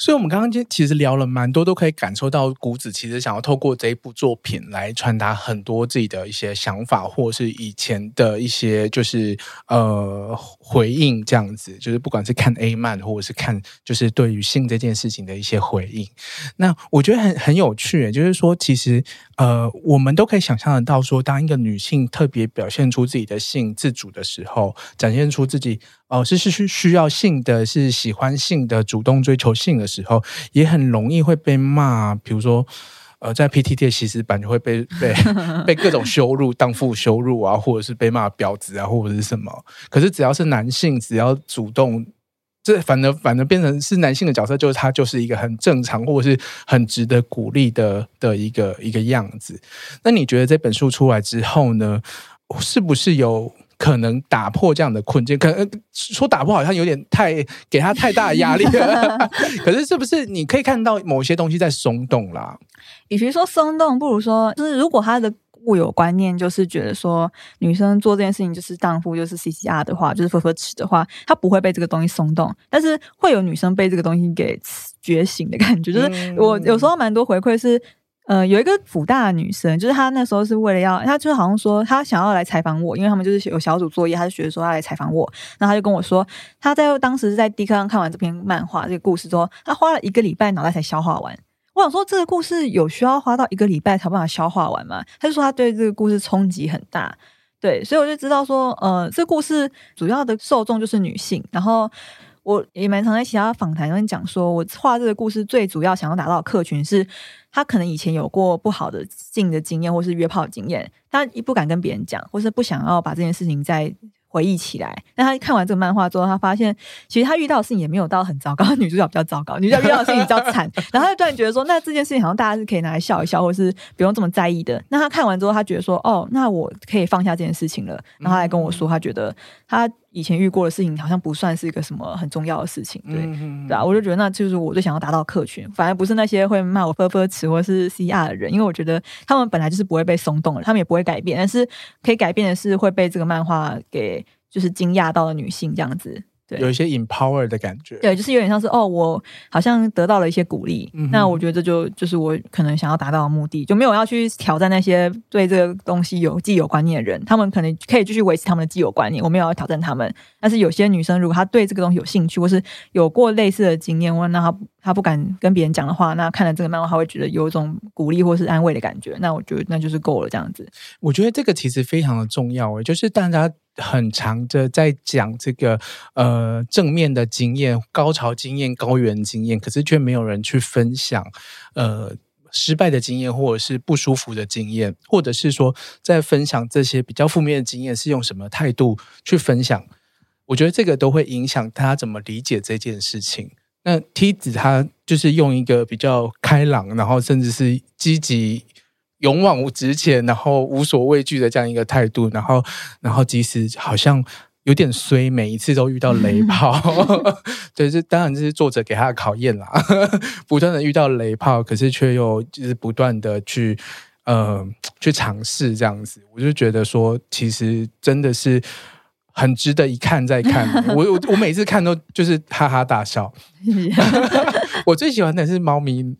S1: 所以，我们刚刚其实聊了蛮多，都可以感受到谷子其实想要透过这一部作品来传达很多自己的一些想法，或是以前的一些就是呃回应这样子。就是不管是看 A 漫，或者是看就是对于性这件事情的一些回应。那我觉得很很有趣，就是说，其实呃，我们都可以想象得到，说当一个女性特别表现出自己的性自主的时候，展现出自己。哦，是是需需要性的，是喜欢性的，主动追求性的时候，也很容易会被骂。比如说，呃，在 PTT 的西斯版就会被被 被各种羞辱、荡妇羞辱啊，或者是被骂婊子啊，或者是什么。可是只要是男性，只要主动，这反而反而变成是男性的角色，就是他就是一个很正常，或者是很值得鼓励的的一个一个样子。那你觉得这本书出来之后呢，是不是有？可能打破这样的困境，可能说打破好像有点太给他太大的压力了。可是是不是你可以看到某些东西在松动啦？
S2: 与其说松动，不如说就是如果他的固有观念就是觉得说女生做这件事情就是荡妇，就是 CCR 的话，就是佛佛吃的话，他不会被这个东西松动，但是会有女生被这个东西给觉醒的感觉。就是我有时候蛮多回馈是。呃，有一个辅大的女生，就是她那时候是为了要，她就好像说她想要来采访我，因为他们就是有小组作业，她就觉得说她来采访我，然后她就跟我说，她在当时是在 D 课上看完这篇漫画这个故事之后，她花了一个礼拜脑袋才消化完。我想说这个故事有需要花到一个礼拜才办法消化完吗？她就说她对这个故事冲击很大，对，所以我就知道说，呃，这故事主要的受众就是女性，然后。我也蛮常在其他访谈中讲说，我画这个故事最主要想要达到的客群是，他可能以前有过不好的性的经验，或是约炮经验，他不敢跟别人讲，或是不想要把这件事情再回忆起来。那他看完这个漫画之后，他发现其实他遇到的事情也没有到很糟糕，女主角比较糟糕，女主角遇到的事情比较惨。然后他就突然觉得说，那这件事情好像大家是可以拿来笑一笑，或是不用这么在意的。那他看完之后，他觉得说，哦，那我可以放下这件事情了。然后他来跟我说，他觉得他。以前遇过的事情好像不算是一个什么很重要的事情，对，嗯、对啊，我就觉得那就是我最想要达到的客群，反而不是那些会骂我“呵呵词”或是 “CR” 的人，因为我觉得他们本来就是不会被松动的，他们也不会改变，但是可以改变的是会被这个漫画给就是惊讶到的女性这样子。对
S1: 有一些 empower 的感觉，
S2: 对，就是有点像是哦，我好像得到了一些鼓励，嗯、那我觉得这就就是我可能想要达到的目的，就没有要去挑战那些对这个东西有既有观念的人，他们可能可以继续维持他们的既有观念，我没有要挑战他们。但是有些女生如果她对这个东西有兴趣，或是有过类似的经验，或那她她不敢跟别人讲的话，那看了这个漫画，她会觉得有一种鼓励或是安慰的感觉，那我觉得那就是够了，这样子。
S1: 我觉得这个其实非常的重要诶，就是大家。很长的在讲这个呃正面的经验、高潮经验、高原经验，可是却没有人去分享呃失败的经验，或者是不舒服的经验，或者是说在分享这些比较负面的经验是用什么态度去分享？我觉得这个都会影响他怎么理解这件事情。那梯子他就是用一个比较开朗，然后甚至是积极。勇往直前，然后无所畏惧的这样一个态度，然后，然后即使好像有点衰，每一次都遇到雷炮，对，这当然这是作者给他的考验啦，不断的遇到雷炮，可是却又就是不断的去呃去尝试这样子，我就觉得说，其实真的是很值得一看再看，我我我每次看都就是哈哈大笑，我最喜欢的是猫咪。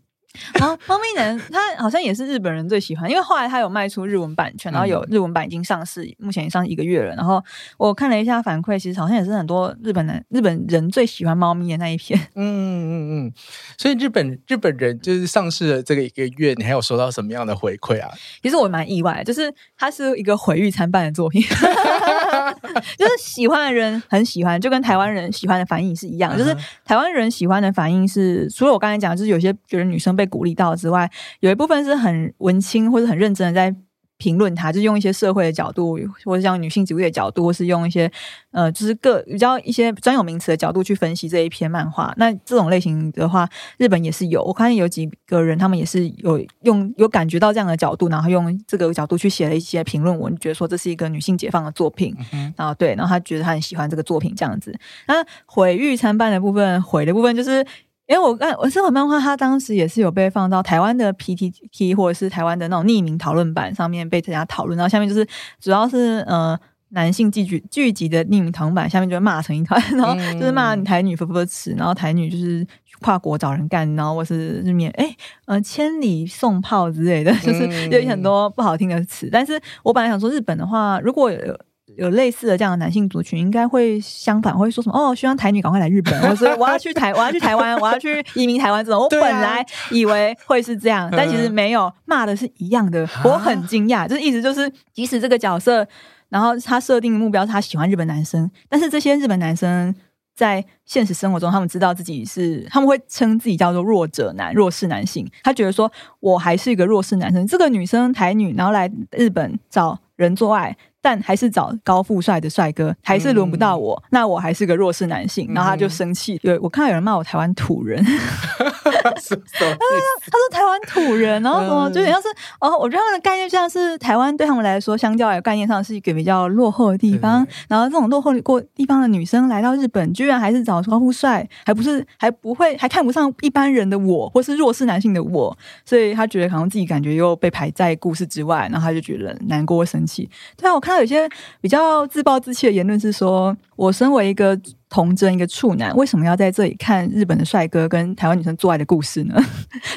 S2: 然后猫咪人，他好像也是日本人最喜欢，因为后来他有卖出日文版权，然后有日文版已经上市，目前已经上一个月了。然后我看了一下反馈，其实好像也是很多日本人日本人最喜欢猫咪的那一篇。嗯
S1: 嗯嗯嗯，所以日本日本人就是上市了这个一个月，你还有收到什么样的回馈啊？
S2: 其实我蛮意外，就是它是一个毁誉参半的作品，就是喜欢的人很喜欢，就跟台湾人喜欢的反应是一样，就是台湾人喜欢的反应是，除了我刚才讲，就是有些觉得女生。被鼓励到之外，有一部分是很文青或者很认真的在评论他，就是用一些社会的角度，或者像女性主义的角度，或是用一些呃，就是各比较一些专有名词的角度去分析这一篇漫画。那这种类型的话，日本也是有，我看见有几个人，他们也是有用有感觉到这样的角度，然后用这个角度去写了一些评论文，觉得说这是一个女性解放的作品。嗯、然后对，然后他觉得他很喜欢这个作品这样子。那毁誉参半的部分，毁的部分就是。因为我看我这本漫画，它当时也是有被放到台湾的 PTT 或者是台湾的那种匿名讨论版上面被大家讨论，然后下面就是主要是呃男性聚集聚集的匿名讨论版，下面就会骂成一团，然后就是骂台女“呵呵词”，然后台女就是跨国找人干，然后或是是免哎呃千里送炮之类的，就是有很多不好听的词。但是我本来想说，日本的话，如果有。有类似的这样的男性族群，应该会相反，会说什么？哦，希望台女赶快来日本，或者我要去台，我要去台湾，我要去移民台湾这种。我本来以为会是这样，啊、但其实没有，骂的是一样的。我很惊讶，就是意思就是，即使这个角色，然后他设定的目标是他喜欢日本男生，但是这些日本男生在现实生活中，他们知道自己是，他们会称自己叫做弱者男、弱势男性。他觉得说，我还是一个弱势男生。这个女生台女，然后来日本找人做爱。但还是找高富帅的帅哥，还是轮不到我，嗯、那我还是个弱势男性，然后他就生气。对我看到有人骂我台湾土人，他说台湾土人，然后什么就好像是哦，我觉得他们的概念像是台湾对他们来说，相较来概念上是一个比较落后的地方。对然后这种落后过地方的女生来到日本，居然还是找高富帅，还不是还不会还看不上一般人的我，或是弱势男性的我，所以他觉得好像自己感觉又被排在故事之外，然后他就觉得难过生气。对啊，我看。到有些比较自暴自弃的言论是说：“我身为一个童真，一个处男，为什么要在这里看日本的帅哥跟台湾女生做爱的故事呢？”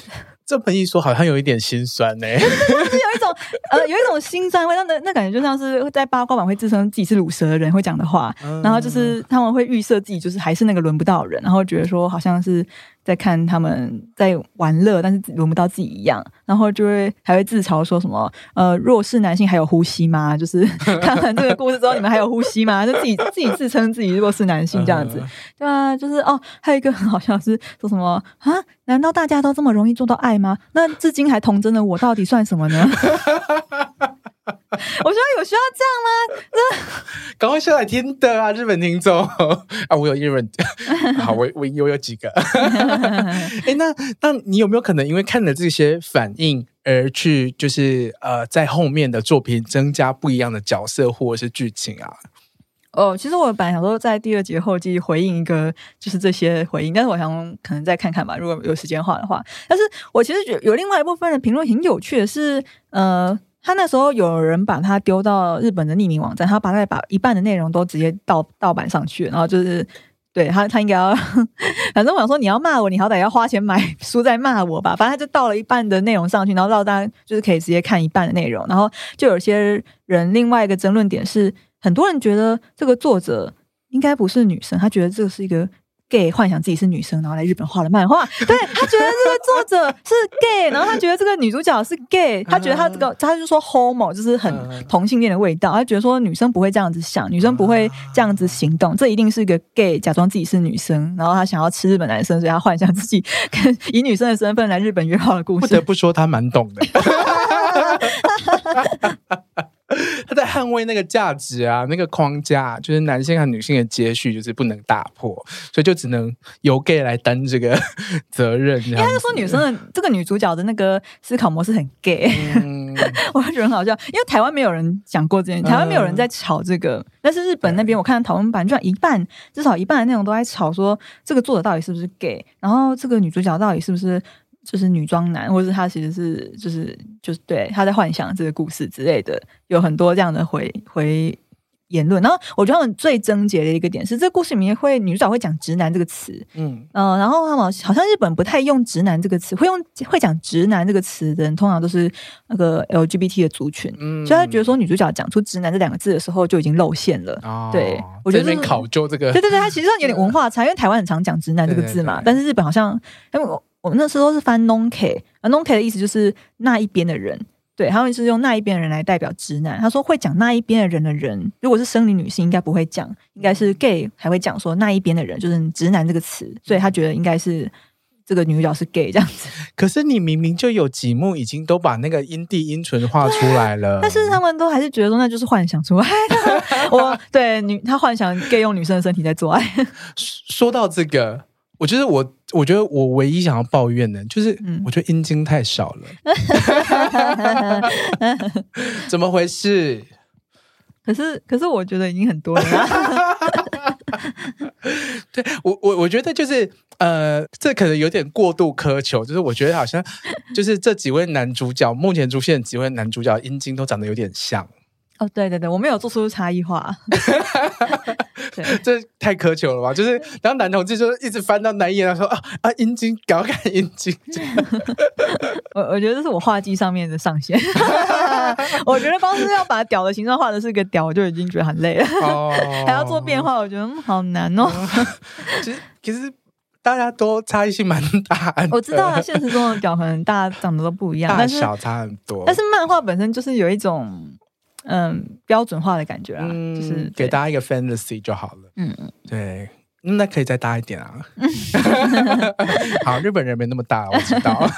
S1: 这么一说，好像有一点心酸呢、欸。
S2: 就是有一种呃，有一种心酸味，那那感觉就像是在八卦版会自称自己是卤蛇的人会讲的话，嗯、然后就是他们会预设自己就是还是那个轮不到人，然后觉得说好像是。在看他们在玩乐，但是轮不到自己一样，然后就会还会自嘲说什么呃弱势男性还有呼吸吗？就是 看完这个故事之后，你们还有呼吸吗？就自己自己自称自己弱势男性这样子，对啊，就是哦，还有一个很好笑是说什么啊？难道大家都这么容易做到爱吗？那至今还童真的我到底算什么呢？我说有需要这样吗？那
S1: 赶快下来听的啊，日本听众 啊，我有日本，好，我我有有几个。哎，那那你有没有可能因为看了这些反应而去，就是呃，在后面的作品增加不一样的角色或者是剧情啊？
S2: 哦，其实我本来想说在第二节后继续回应一个，就是这些回应，但是我想可能再看看吧，如果有时间的话的话。但是我其实觉得有另外一部分的评论很有趣的是，呃，他那时候有人把他丢到日本的匿名网站，他把他把一半的内容都直接盗盗版上去，然后就是。对他，他应该要，反正我想说，你要骂我，你好歹要花钱买书再骂我吧。反正他就盗了一半的内容上去，然后让大家就是可以直接看一半的内容。然后就有些人另外一个争论点是，很多人觉得这个作者应该不是女生，他觉得这是一个。Gay 幻想自己是女生，然后来日本画了漫画。对，他觉得这个作者是 gay，然后他觉得这个女主角是 gay，他觉得他这个他就说 homo 就是很同性恋的味道。他觉得说女生不会这样子想，女生不会这样子行动，这一定是一个 gay 假装自己是女生，然后他想要吃日本男生，所以他幻想自己跟以女生的身份来日本约炮的故事。
S1: 不得不说，他蛮懂的。他在捍卫那个价值啊，那个框架，就是男性和女性的接续，就是不能打破，所以就只能由 gay 来担这个 责任。因为
S2: 他就说女生的这个女主角的那个思考模式很 gay，嗯、我觉得很好笑。因为台湾没有人讲过这件，台湾没有人在吵这个，嗯、但是日本那边我看讨论版，就一半至少一半的内容都在吵说这个作者到底是不是 gay，然后这个女主角到底是不是。就是女装男，或者是他其实是就是就是对他在幻想这个故事之类的，有很多这样的回回言论。然后我觉得他们最症结的一个点是，这个故事里面会女主角会讲“直男”这个词，嗯然后他们好像日本不太用“直男”这个词，会用会讲“直男”这个词的人，通常都是那个 LGBT 的族群。嗯，所以他觉得说女主角讲出“直男”这两个字的时候就已经露馅了。哦，对，我觉得这边
S1: 考究这个，
S2: 对对对，他其实上有点 文化差，因为台湾很常讲“直男”这个字嘛，对对对，但是日本好像因为我。我们那时候是翻 nonke，啊 nonke 的意思就是那一边的人，对，他们是用那一边的人来代表直男。他说会讲那一边的人的人，如果是生理女性，应该不会讲，应该是 gay 还会讲说那一边的人就是直男这个词，所以他觉得应该是这个女主角是 gay 这样子。
S1: 可是你明明就有几幕已经都把那个阴蒂阴唇画出来了，
S2: 但是他们都还是觉得说那就是幻想出来的。我对女他幻想 gay 用女生的身体在做爱。
S1: 说到这个。我觉得我，我觉得我唯一想要抱怨的，就是我觉得阴茎太少了，怎么回事？
S2: 可是，可是我觉得已经很多了。
S1: 对我，我我觉得就是呃，这可能有点过度苛求，就是我觉得好像就是这几位男主角，目前出现的几位男主角阴茎都长得有点像。
S2: 哦，对对对，我没有做出差异化。
S1: 对这太苛求了吧？就是当男同志就一直翻到男一，他说啊啊阴茎，赶快看阴茎。
S2: 我我觉得这是我画技上面的上限。我觉得光是要把屌的形状画的是个屌，我就已经觉得很累了。哦，还要做变化，我觉得好难哦。
S1: 其实其实大家都差异性蛮大。
S2: 我知道啊，现实中的屌可能大家长得都不一样，
S1: 大小差很多。
S2: 但是漫画本身就是有一种。嗯，标准化的感觉啊，嗯、就是给
S1: 大家一个 fantasy 就好了。嗯嗯，对，那可以再大一点啊。好，日本人没那么大，我知道。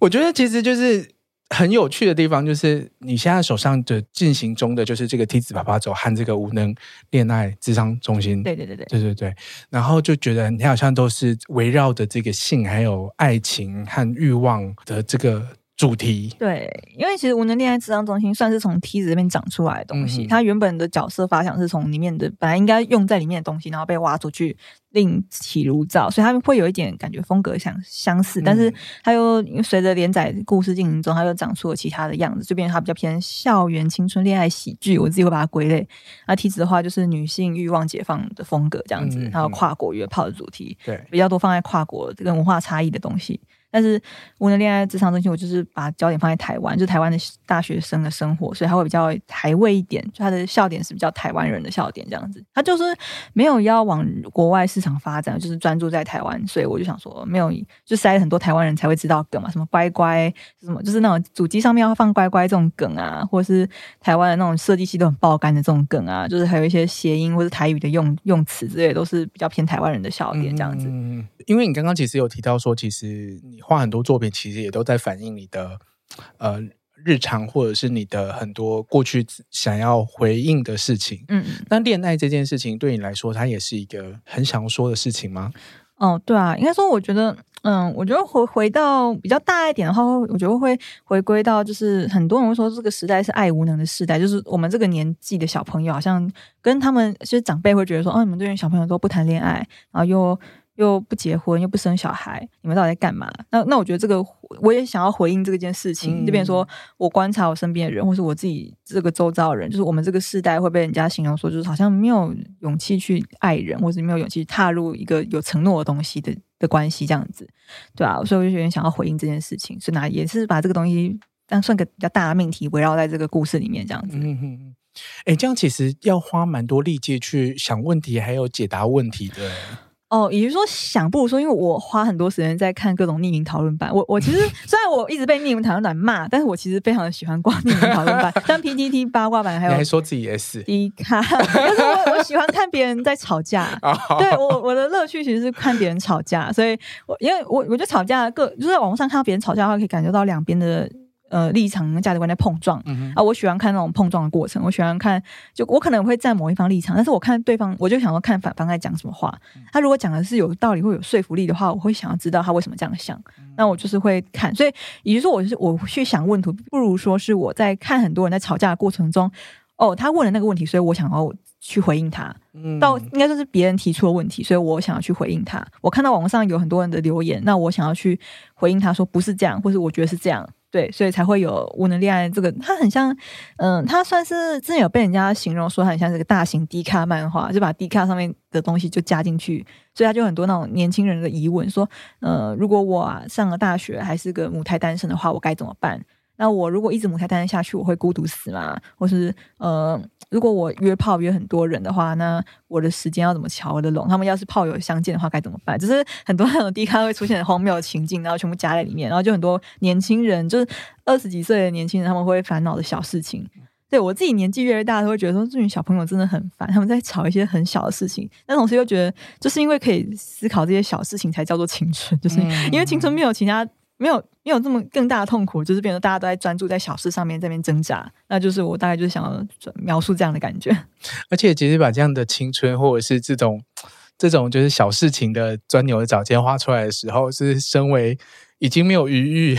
S1: 我觉得其实就是很有趣的地方，就是你现在手上的进行中的就是这个梯子爸爸走和这个无能恋爱智商中心。
S2: 对对对对
S1: 对对对。然后就觉得你好像都是围绕着这个性还有爱情和欲望的这个。主题
S2: 对，因为其实无能恋爱智商中心算是从梯子这边长出来的东西，它、原本的角色发想是从里面的本来应该用在里面的东西，然后被挖出去。另起炉灶，所以他们会有一点感觉风格相相似，但是它又随着连载故事进行中，它又长出了其他的样子，就变成它比较偏校园青春恋爱喜剧，我自己会把它归类。那梯子的话，就是女性欲望解放的风格这样子，还有跨国约炮的主题，对，比较多放在跨国跟文化差异的东西。但是无能恋爱职场中心，我就是把焦点放在台湾，就是台湾的大学生的生活，所以它会比较台味一点，就它的笑点是比较台湾人的笑点这样子。它就是没有要往国外市场发展，就是专注在台湾，所以我就想说，没有就塞了很多台湾人才会知道梗嘛，什么乖乖，什么就是那种主机上面要放乖乖这种梗啊，或者是台湾的那种设计系都很爆肝的这种梗啊，就是还有一些谐音或者台语的用用词之类，都是比较偏台湾人的笑点这样子。
S1: 嗯，因为你刚刚其实有提到说，其实你。画很多作品，其实也都在反映你的呃日常，或者是你的很多过去想要回应的事情。嗯，那恋爱这件事情对你来说，它也是一个很想要说的事情吗？
S2: 哦，对啊，应该说，我觉得，嗯，我觉得回回到比较大一点的话，我觉得会回归到，就是很多人会说这个时代是爱无能的时代，就是我们这个年纪的小朋友，好像跟他们其实长辈会觉得说，哦，你们这些小朋友都不谈恋爱，然后又。又不结婚，又不生小孩，你们到底在干嘛？那那我觉得这个我也想要回应这个件事情。这边、嗯、说我观察我身边的人，或是我自己这个周遭的人，就是我们这个世代会被人家形容说，就是好像没有勇气去爱人，或是没有勇气踏入一个有承诺的东西的的关系，这样子，对啊，所以我就有点想要回应这件事情，所以呢，也是把这个东西当算个比较大的命题，围绕在这个故事里面，这样子。嗯嗯。
S1: 哎，这样其实要花蛮多力气去想问题，还有解答问题的。
S2: 哦，也就是说想不如说，因为我花很多时间在看各种匿名讨论版。我我其实 虽然我一直被匿名讨论版骂，但是我其实非常的喜欢逛匿名讨论版，像 PTT 八卦版还有。
S1: 你还说自己也是。
S2: 低卡，但是我我喜欢看别人在吵架。对我我的乐趣其实是看别人吵架，所以我因为我我觉得吵架各就是在网络上看到别人吵架的话，可以感觉到两边的。呃，立场跟价值观在碰撞、嗯、啊，我喜欢看那种碰撞的过程。我喜欢看，就我可能会站某一方立场，但是我看对方，我就想要看反方在讲什么话。他如果讲的是有道理或有说服力的话，我会想要知道他为什么这样想。那我就是会看。所以，也就是说，我是我去想问题，不如说是我在看很多人在吵架的过程中，哦，他问了那个问题，所以我想要去回应他。嗯，到应该说是别人提出的问题，所以我想要去回应他。我看到网络上有很多人的留言，那我想要去回应他说不是这样，或是我觉得是这样。对，所以才会有无能恋爱这个，它很像，嗯，它算是之前有被人家形容说它很像这个大型 D 卡漫画，就把 D 卡上面的东西就加进去，所以它就很多那种年轻人的疑问，说，呃，如果我啊上了大学还是个母胎单身的话，我该怎么办？那我如果一直母胎单身下去，我会孤独死吗？或是呃，如果我约炮约很多人的话，那我的时间要怎么乔得拢？他们要是炮友相见的话，该怎么办？就是很多那种低咖会出现的荒谬的情境，然后全部加在里面，然后就很多年轻人，就是二十几岁的年轻人，他们会烦恼的小事情。对我自己年纪越来越大，都会觉得说这群小朋友真的很烦，他们在吵一些很小的事情，但同时又觉得，就是因为可以思考这些小事情，才叫做青春，就是因为青春没有其他。没有没有这么更大的痛苦，就是变成大家都在专注在小事上面，在边挣扎。那就是我大概就是想要描述这样的感觉。
S1: 而且，其实把这样的青春，或者是这种这种就是小事情的钻牛角尖画出来的时候，是身为已经没有余裕。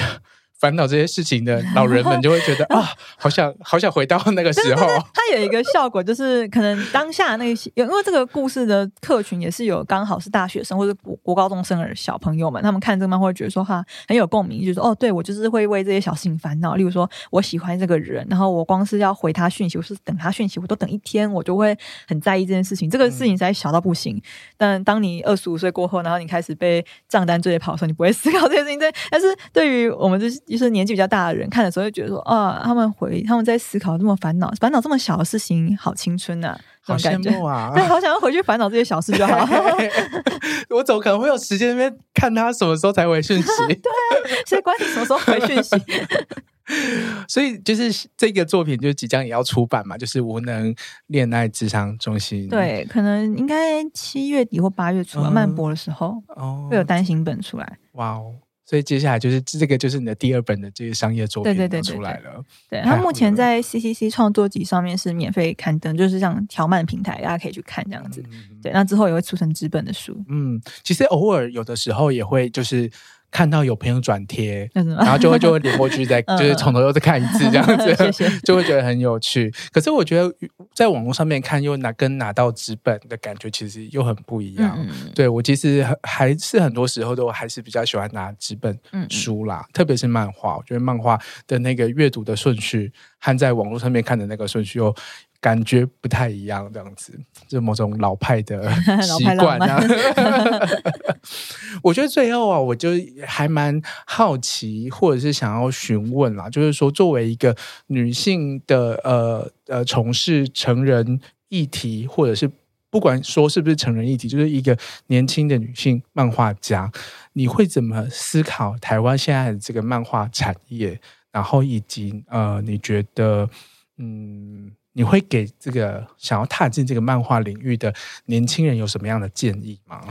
S1: 烦恼这些事情的老人们就会觉得 啊，好想好想回到那个时候。
S2: 它有一个效果，就是可能当下那些，因为这个故事的客群也是有刚好是大学生或者国国高中生的小朋友们，他们看这个漫画会觉得说哈很有共鸣，就是说哦，对我就是会为这些小事情烦恼。例如说我喜欢这个人，然后我光是要回他讯息，我是等他讯息，我都等一天，我就会很在意这件事情。这个事情实在小到不行。嗯、但当你二十五岁过后，然后你开始被账单追着跑的时候，你不会思考这些事情。对，但是对于我们这些。就是年纪比较大的人看的时候，就觉得说啊，他们回他们在思考这么烦恼，烦恼这么小的事情，好青春呐、啊，
S1: 好羡慕啊！
S2: 对，好想要回去烦恼这些小事就好。
S1: 我怎么可能会有时间那边看他什么时候才回讯息？
S2: 对，所以关你什么时候回讯息？
S1: 所以就是这个作品就即将也要出版嘛，就是无能恋爱智商中心。
S2: 对，可能应该七月底或八月初漫博的时候，哦，会有单行本出来。
S1: 哇哦！所以接下来就是这个，就是你的第二本的这个商业作品出来了。
S2: 对，它目前在 CCC 创作集上面是免费刊登，就是像条漫平台，大家可以去看这样子。嗯、对，那之后也会出成纸本的书。
S1: 嗯，其实偶尔有的时候也会就是。看到有朋友转贴，然后就会就会点过去再，再 就是从头又再看一次这样子，谢谢 就会觉得很有趣。可是我觉得在网络上面看，又拿跟拿到纸本的感觉其实又很不一样。嗯、对我其实还是很多时候都还是比较喜欢拿纸本书啦，嗯、特别是漫画，我觉得漫画的那个阅读的顺序和在网络上面看的那个顺序又。感觉不太一样，这样子，就某种老派的 习惯啊。我觉得最后啊，我就还蛮好奇，或者是想要询问啦，就是说，作为一个女性的呃呃，从事成人议题，或者是不管说是不是成人议题，就是一个年轻的女性漫画家，你会怎么思考台湾现在的这个漫画产业？然后以及呃，你觉得嗯？你会给这个想要踏进这个漫画领域的年轻人有什么样的建议吗？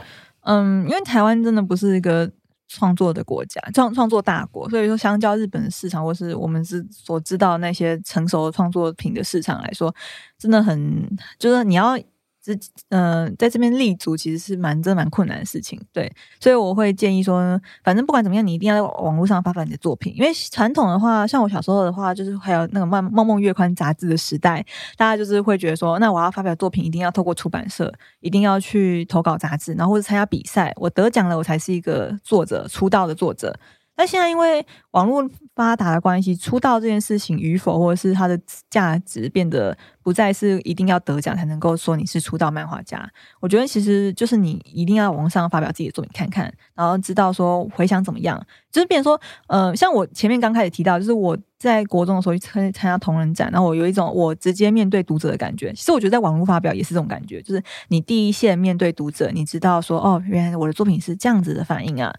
S2: 嗯，因为台湾真的不是一个创作的国家，创创作大国，所以说相较日本市场，或是我们是所知道那些成熟的创作品的市场来说，真的很就是你要之嗯、在这边立足其实是蛮真蛮困难的事情，对，所以我会建议说，反正不管怎么样，你一定要在网络上发表你的作品，因为传统的话，像我小时候的话，就是还有那个梦梦梦月刊杂志的时代，大家就是会觉得说，那我要发表作品，一定要透过出版社，一定要去投稿杂志，然后或者参加比赛，我得奖了，我才是一个作者，出道的作者。但现在因为网络发达的关系，出道这件事情与否，或者是它的价值变得不再是一定要得奖才能够说你是出道漫画家。我觉得其实就是你一定要网上发表自己的作品看看，然后知道说回想怎么样。就是变成说，呃，像我前面刚开始提到，就是我在国中的时候去参参加同人展，然后我有一种我直接面对读者的感觉。其实我觉得在网络发表也是这种感觉，就是你第一线面对读者，你知道说，哦，原来我的作品是这样子的反应啊。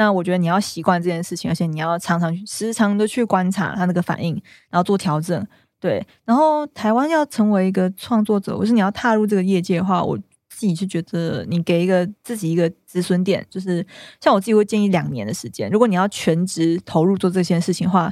S2: 那我觉得你要习惯这件事情，而且你要常常时常的去观察他那个反应，然后做调整。对，然后台湾要成为一个创作者，我是你要踏入这个业界的话，我自己是觉得你给一个自己一个止损点，就是像我自己会建议两年的时间。如果你要全职投入做这件事情的话，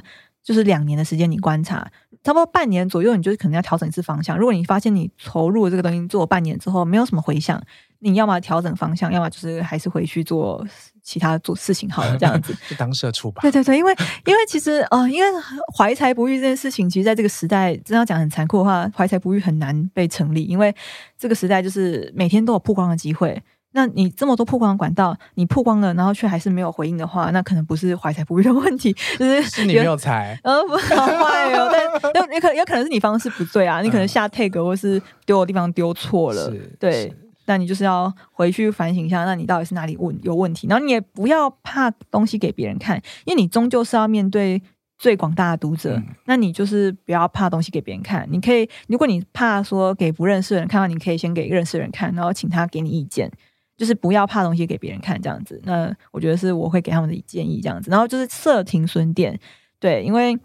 S2: 就是两年的时间你观察，差不多半年左右，你就可能要调整一次方向。如果你发现你投入了这个东西做半年之后没有什么回响，你要么调整方向，要么就是还是回去做。其他做事情好了，这样子
S1: 就当社畜吧。
S2: 对对对，因为因为其实呃，因为怀才不遇这件事情，其实在这个时代，真要讲很残酷的话，怀才不遇很难被成立。因为这个时代就是每天都有曝光的机会，那你这么多曝光管道，你曝光了，然后却还是没有回应的话，那可能不是怀才不遇的问题，就是
S1: 是你没有才。
S2: 呃，不好坏哦，但有可有可能是你方式不对啊，你可能下 tag 或是丢的地方丢错了，
S1: 是
S2: 对。那你就是要回去反省一下，那你到底是哪里问有问题？然后你也不要怕东西给别人看，因为你终究是要面对最广大的读者。嗯、那你就是不要怕东西给别人看。你可以，如果你怕说给不认识的人看到，你可以先给认识的人看，然后请他给你意见。就是不要怕东西给别人看这样子。那我觉得是我会给他们的建议这样子。然后就是设停损点，对，因为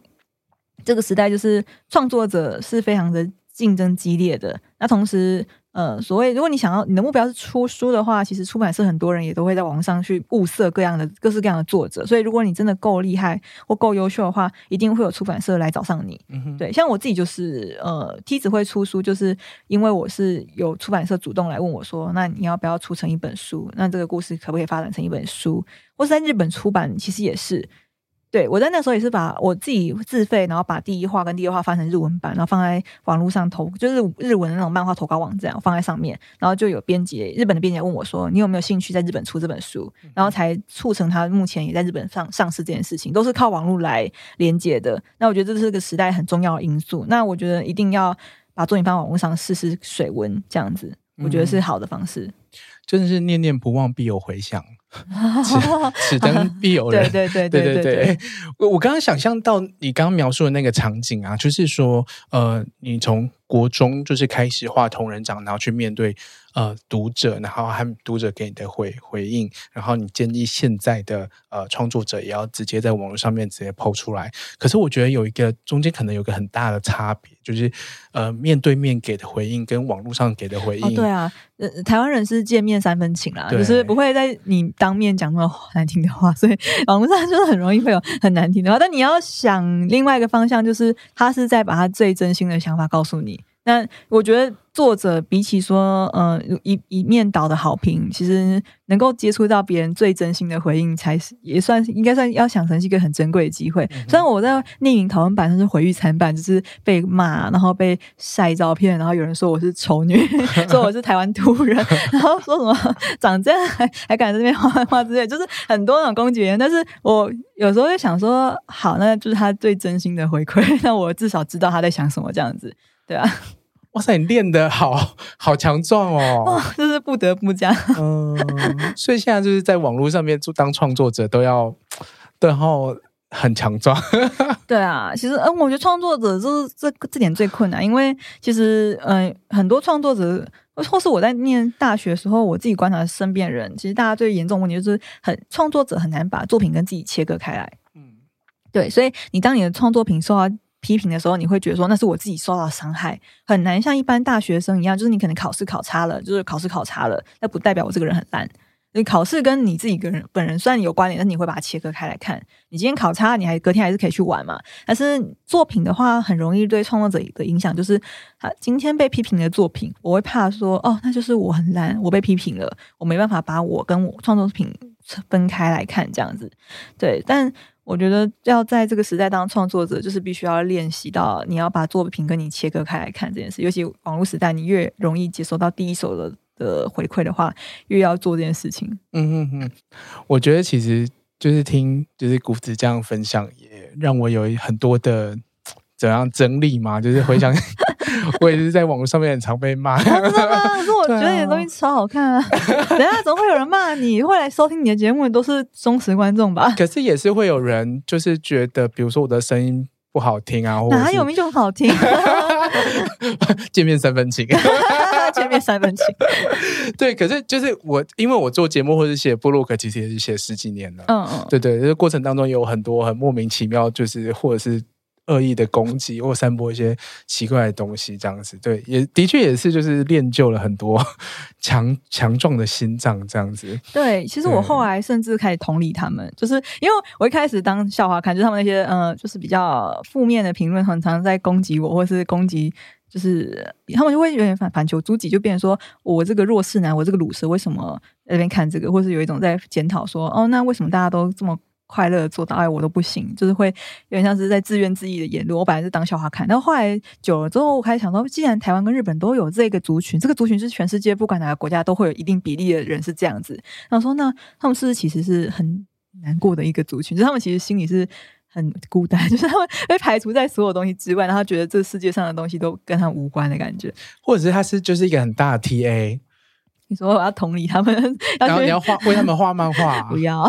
S2: 这个时代就是创作者是非常的竞争激烈的。那同时。呃，所谓如果你想要你的目标是出书的话，其实出版社很多人也都会在网上去物色各样的各式各样的作者。所以如果你真的够厉害或够优秀的话，一定会有出版社来找上你。嗯，对，像我自己就是呃，梯子会出书，就是因为我是有出版社主动来问我说，那你要不要出成一本书？那这个故事可不可以发展成一本书？或是在日本出版，其实也是。对，我在那时候也是把我自己自费，然后把第一话跟第二话翻成日文版，然后放在网络上投，就是日文的那种漫画投稿网站，我放在上面，然后就有编辑，日本的编辑问我说：“你有没有兴趣在日本出这本书？”然后才促成他目前也在日本上上市这件事情，都是靠网络来连接的。那我觉得这是个时代很重要的因素。那我觉得一定要把作品放在网络上试试水温，这样子我觉得是好的方式。嗯、
S1: 真的是念念不忘，必有回响。此此灯必有人。
S2: 对对对对对对。
S1: 我我刚刚想象到你刚刚描述的那个场景啊，就是说，呃，你从国中就是开始画同人掌，然后去面对呃读者，然后和读者给你的回回应，然后你建议现在的呃创作者也要直接在网络上面直接 po 出来。可是我觉得有一个中间可能有个很大的差别，就是呃面对面给的回应跟网络上给的回应。
S2: 哦，对啊，呃，台湾人是见面三分情啦，就是不会在你当面讲那么难听的话，所以网络上就是很容易会有很难听的话。但你要想另外一个方向，就是他是在把他最真心的想法告诉你。那我觉得。作者比起说，呃，一一面倒的好评，其实能够接触到别人最真心的回应，才是也算是应该算要想成是一个很珍贵的机会。嗯、虽然我在匿名讨论版上是毁誉参半，就是被骂，然后被晒照片，然后有人说我是丑女，说我是台湾土人，然后说什么长这样还还敢在这边画画之类，就是很多那种攻击人。但是我有时候就想说，好，那就是他最真心的回馈，那我至少知道他在想什么，这样子，对啊。
S1: 哇塞，你练的好好强壮哦，哦！
S2: 就是不得不讲。
S1: 嗯，所以现在就是在网络上面做当创作者都要，然后很强壮。
S2: 对啊，其实嗯，我觉得创作者就是这这点最困难，因为其实嗯，很多创作者，或是我在念大学的时候，我自己观察身边人，其实大家最严重的问题就是很创作者很难把作品跟自己切割开来。嗯，对，所以你当你的创作品受到批评的时候，你会觉得说那是我自己受到伤害，很难像一般大学生一样，就是你可能考试考差了，就是考试考差了，那不代表我这个人很烂。你考试跟你自己个人本人虽然有关联，但你会把它切割开来看。你今天考差，你还隔天还是可以去玩嘛。但是作品的话，很容易对创作者的影响就是，他今天被批评的作品，我会怕说，哦，那就是我很烂，我被批评了，我没办法把我跟我创作品分开来看这样子。对，但我觉得要在这个时代当创作者，就是必须要练习到你要把作品跟你切割开来看这件事。尤其网络时代，你越容易接收到第一手的。的回馈的话，越要做这件事情。
S1: 嗯嗯嗯，我觉得其实就是听，就是谷子这样分享，也让我有很多的 怎样整理嘛。就是回想，我也是在网络上面很常被骂，
S2: 真的吗？可是我觉得你的东西超好看啊！等下总会有人骂你，会来收听你的节目的都是忠实观众吧？
S1: 可是也是会有人就是觉得，比如说我的声音不好听啊，或者
S2: 哪有那种好听？
S1: 见面三分情。
S2: 见面三分情，
S1: 对，可是就是我，因为我做节目或者写部落格，其实也是写十几年了，嗯嗯，对对，这个过程当中有很多很莫名其妙，就是或者是恶意的攻击或散播一些奇怪的东西，这样子，对，也的确也是就是练就了很多 强强壮的心脏，这样子。
S2: 对，其实我后来甚至开始同理他们，就是因为我一开始当笑话看，就是他们那些嗯、呃，就是比较负面的评论，很常在攻击我，或是攻击。就是他们就会有点反反求诸己，就变成说我这个弱势男，我这个鲁蛇，为什么在那边看这个，或是有一种在检讨说，哦，那为什么大家都这么快乐做到，哎，我都不行，就是会有点像是在自怨自艾的言论。我本来是当笑话看，但后来久了之后，我开始想说，既然台湾跟日本都有这个族群，这个族群是全世界不管哪个国家都会有一定比例的人是这样子，然后说，那他们是不是其实是很难过的一个族群？就是他们其实心里是。很孤单，就是他们被排除在所有东西之外，然后觉得这世界上的东西都跟他无关的感觉，
S1: 或者是他是就是一个很大的 TA。
S2: 你说我要同理他们，
S1: 然后你要画为他们画漫画，
S2: 不要。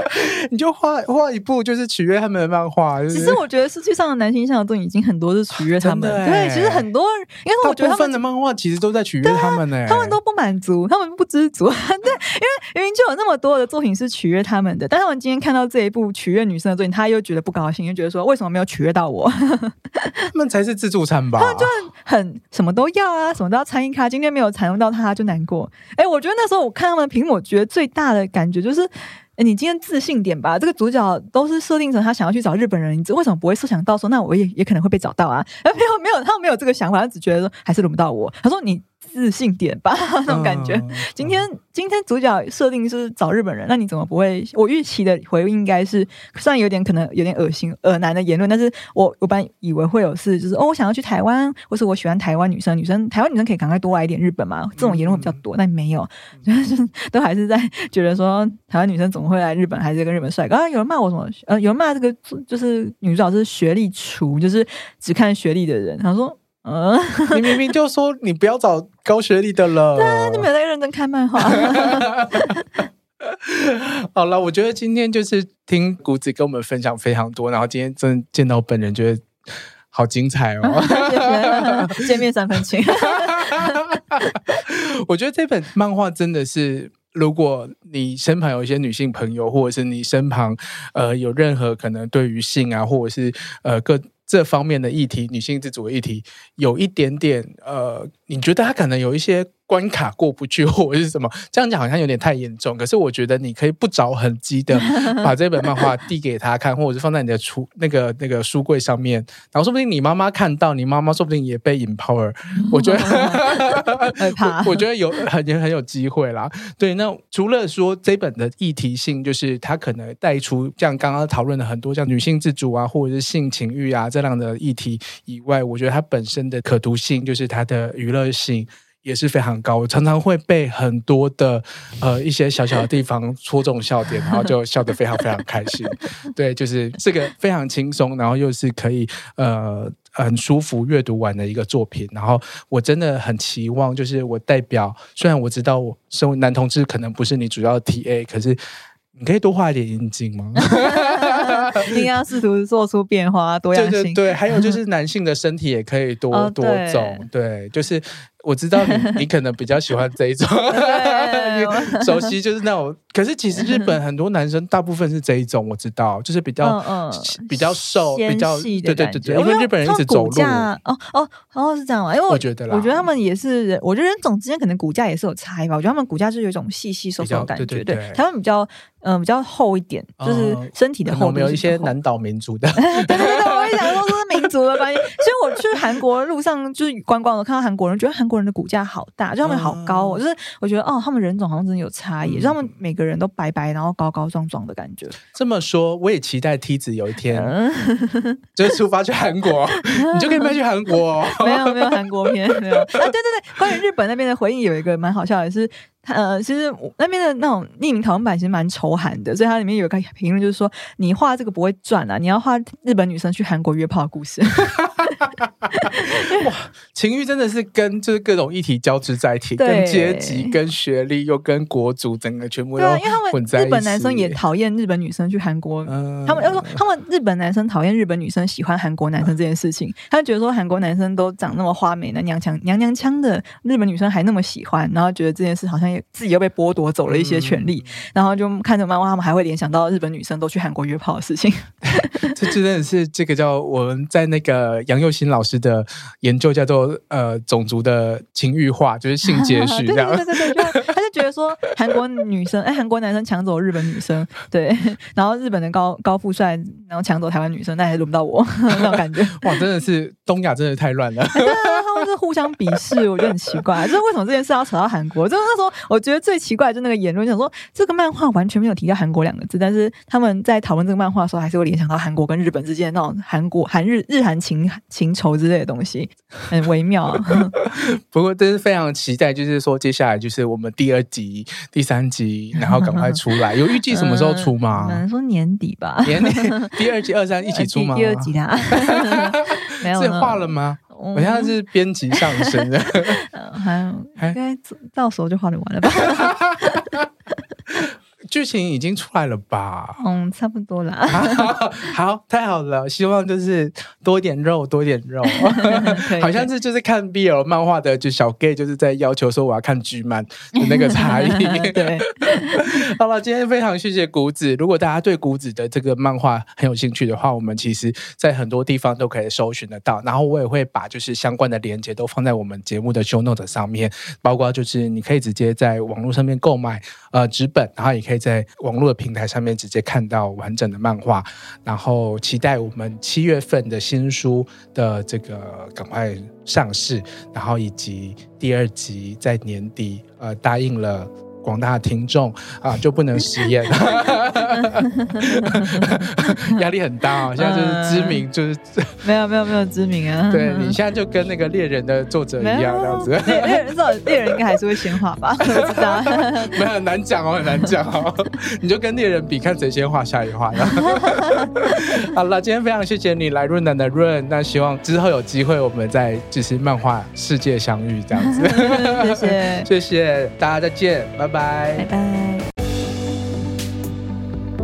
S1: 你就画画一部，就是取悦他们的漫画。
S2: 其实我觉得世界上的男性向的都已经很多是取悦 他们。对，其实很多，因为我觉得他们
S1: 的漫画其实都在取悦他们呢。
S2: 他们都不满足，他们不知足。对，因为明明就有那么多的作品是取悦他们的，但他们今天看到这一部取悦女生的作品，他又觉得不高兴，又觉得说为什么没有取悦到我？
S1: 他们才是自助餐吧？
S2: 他们就很什么都要啊，什么都要参与卡。今天没有采用到他，就难过。哎，我觉得那时候我看他们的屏幕，我觉得最大的感觉就是。你今天自信点吧，这个主角都是设定成他想要去找日本人，你为什么不会设想到说，那我也也可能会被找到啊？没有没有，他没有这个想法，他只觉得说还是轮不到我。他说你。自信点吧，那种感觉。嗯、今天今天主角设定是找日本人，那你怎么不会？我预期的回应应该是，虽然有点可能有点恶心、恶男的言论，但是我我本来以为会有是，就是哦，我想要去台湾，或是我喜欢台湾女生，女生台湾女生可以赶快多来一点日本嘛？这种言论会比较多，嗯、但没有，就是 都还是在觉得说台湾女生怎么会来日本，还是跟日本帅哥。啊，有人骂我什么？呃，有人骂这个就是女主角是学历厨，就是只看学历的人。他说。嗯，
S1: 你明明就说你不要找高学历的了。
S2: 对啊，你没有在认真看漫画。
S1: 好了，我觉得今天就是听谷子跟我们分享非常多，然后今天真见到本人，觉得好精彩哦。
S2: 见面三分情。
S1: 我觉得这本漫画真的是，如果你身旁有一些女性朋友，或者是你身旁呃有任何可能对于性啊，或者是呃各。这方面的议题，女性自主的议题，有一点点呃，你觉得他可能有一些。关卡过不去或者是什么，这样讲好像有点太严重。可是我觉得你可以不着痕迹的 把这本漫画递给他看，或者是放在你的书那个那个书柜上面，然后说不定你妈妈看到，你妈妈说不定也被 empower。我觉得我，我觉得有很很有机会啦。对，那除了说这本的议题性，就是他可能带出像刚刚讨论的很多像女性自主啊，或者是性情欲啊这样的议题以外，我觉得它本身的可读性，就是它的娱乐性。也是非常高，我常常会被很多的呃一些小小的地方戳中笑点，然后就笑得非常非常开心。对，就是这个非常轻松，然后又是可以呃很舒服阅读完的一个作品。然后我真的很期望，就是我代表，虽然我知道我身为男同志可能不是你主要的 TA，可是你可以多画一点阴茎吗？
S2: 一定要试图做出变化，多样性。
S1: 对对对，还有就是男性的身体也可以多、哦、多种，对，就是我知道你，你可能比较喜欢这一种，熟悉就是那种。可是其实日本很多男生大部分是这一种，我知道，就是比较嗯比较瘦，比较对对对对，因为日本人一直走路
S2: 哦哦然后是这样啊，因为我觉得啦，我觉得他们也是，我觉得人种之间可能骨架也是有差异吧。我觉得他们骨架是有一种细细瘦瘦的感觉，对，他们比较嗯比较厚一点，就是身体的厚。
S1: 没有一些南岛民族的，
S2: 对对对，我也想说这是民族的关系。所以我去韩国路上就是观光，我看到韩国人，觉得韩国人的骨架好大，就他们好高，我就是我觉得哦，他们人种好像真的有差异，就他们每个人都白白，然后高高壮壮的感觉。
S1: 这么说，我也期待梯子有一天 就是出发去韩国，你就可以卖去韩国。
S2: 没有没有韩国片没有啊？对对对，关于日本那边的回应有一个蛮好笑的是。呃，其实那边的那种匿名讨论版其实蛮仇韩的，所以它里面有一个评论就是说，你画这个不会赚啊，你要画日本女生去韩国约炮的故事。
S1: 哇，情欲真的是跟就是各种议题交织在一起，跟阶级、跟学历又跟国族，整个全部都混在一起。
S2: 日本男生也讨厌日本女生去韩国，嗯、他们要说他们日本男生讨厌日本女生喜欢韩国男生这件事情，嗯、他们觉得说韩国男生都长那么花美的娘腔娘娘腔的，日本女生还那么喜欢，然后觉得这件事好像也自己又被剥夺走了一些权利，嗯、然后就看着漫画，他们还会联想到日本女生都去韩国约炮的事情。
S1: 这真的是这个叫我们在那个杨佑新老师的研究叫做呃种族的情欲化，就是性接续 这样。对对对对，他就觉得说韩国女生 哎，韩国男生抢走日本女生，对，然后日本的高高富帅然后抢走台湾女生，那还轮不到我那种感觉。哇，真的是东亚真的太乱了。对啊，他们是互相鄙视，我觉得很奇怪，就是为什么这件事要扯到韩国？就是那时候我觉得最奇怪的就是那个言论，想说这个漫画完全没有提到韩国两个字，但是他们在讨论这个漫画的时候，还是会联想到韩国跟日本之间的那种韩国韩日日韩情情仇之类的东西。很微妙啊，不过真是非常期待，就是说接下来就是我们第二集、第三集，然后赶快出来。有预计什么时候出吗？可能说年底吧。年底第二集、二三一起 出吗？第二集啊，没有，是画了吗？我现在是编辑上升的，还应该到时候就画得完了吧。剧情已经出来了吧？嗯，差不多啦。好，太好了，希望就是多一点肉，多一点肉。好像是就是看 BL 漫画的，就小 gay 就是在要求说我要看 G 漫的那个差异。对，好了，今天非常谢谢谷子。如果大家对谷子的这个漫画很有兴趣的话，我们其实在很多地方都可以搜寻得到。然后我也会把就是相关的链接都放在我们节目的 show note 上面，包括就是你可以直接在网络上面购买呃纸本，然后也可以。在网络的平台上面直接看到完整的漫画，然后期待我们七月份的新书的这个赶快上市，然后以及第二集在年底呃答应了。广大的听众啊，就不能实验，压力很大啊！现在就是知名，就是 没有没有没有知名啊！对，你现在就跟那个猎人的作者一样这样子，猎人作猎人应该还是会先画吧？不知道，没有很难讲哦，很难讲哦。你就跟猎人比，看谁先画下一画。好了，今天非常谢谢你来润南的润，那希望之后有机会我们再就是漫画世界相遇这样子。谢谢谢谢大家，再见，拜拜。拜拜。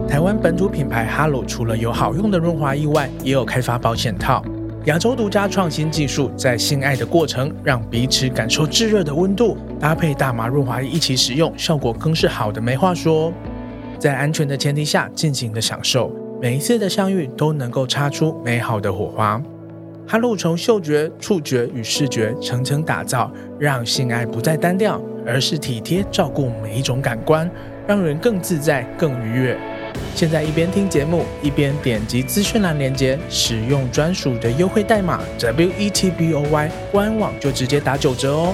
S1: 台湾本土品牌哈鲁除了有好用的润滑液外，也有开发保险套。亚洲独家创新技术，在性爱的过程让彼此感受炙热的温度，搭配大麻润滑液一起使用，效果更是好的没话说。在安全的前提下，尽情的享受，每一次的相遇都能够擦出美好的火花。哈鲁从嗅觉、触觉与视觉层层打造，让性爱不再单调。而是体贴照顾每一种感官，让人更自在、更愉悦。现在一边听节目，一边点击资讯栏链接，使用专属的优惠代码 WETBOY，官网就直接打九折哦。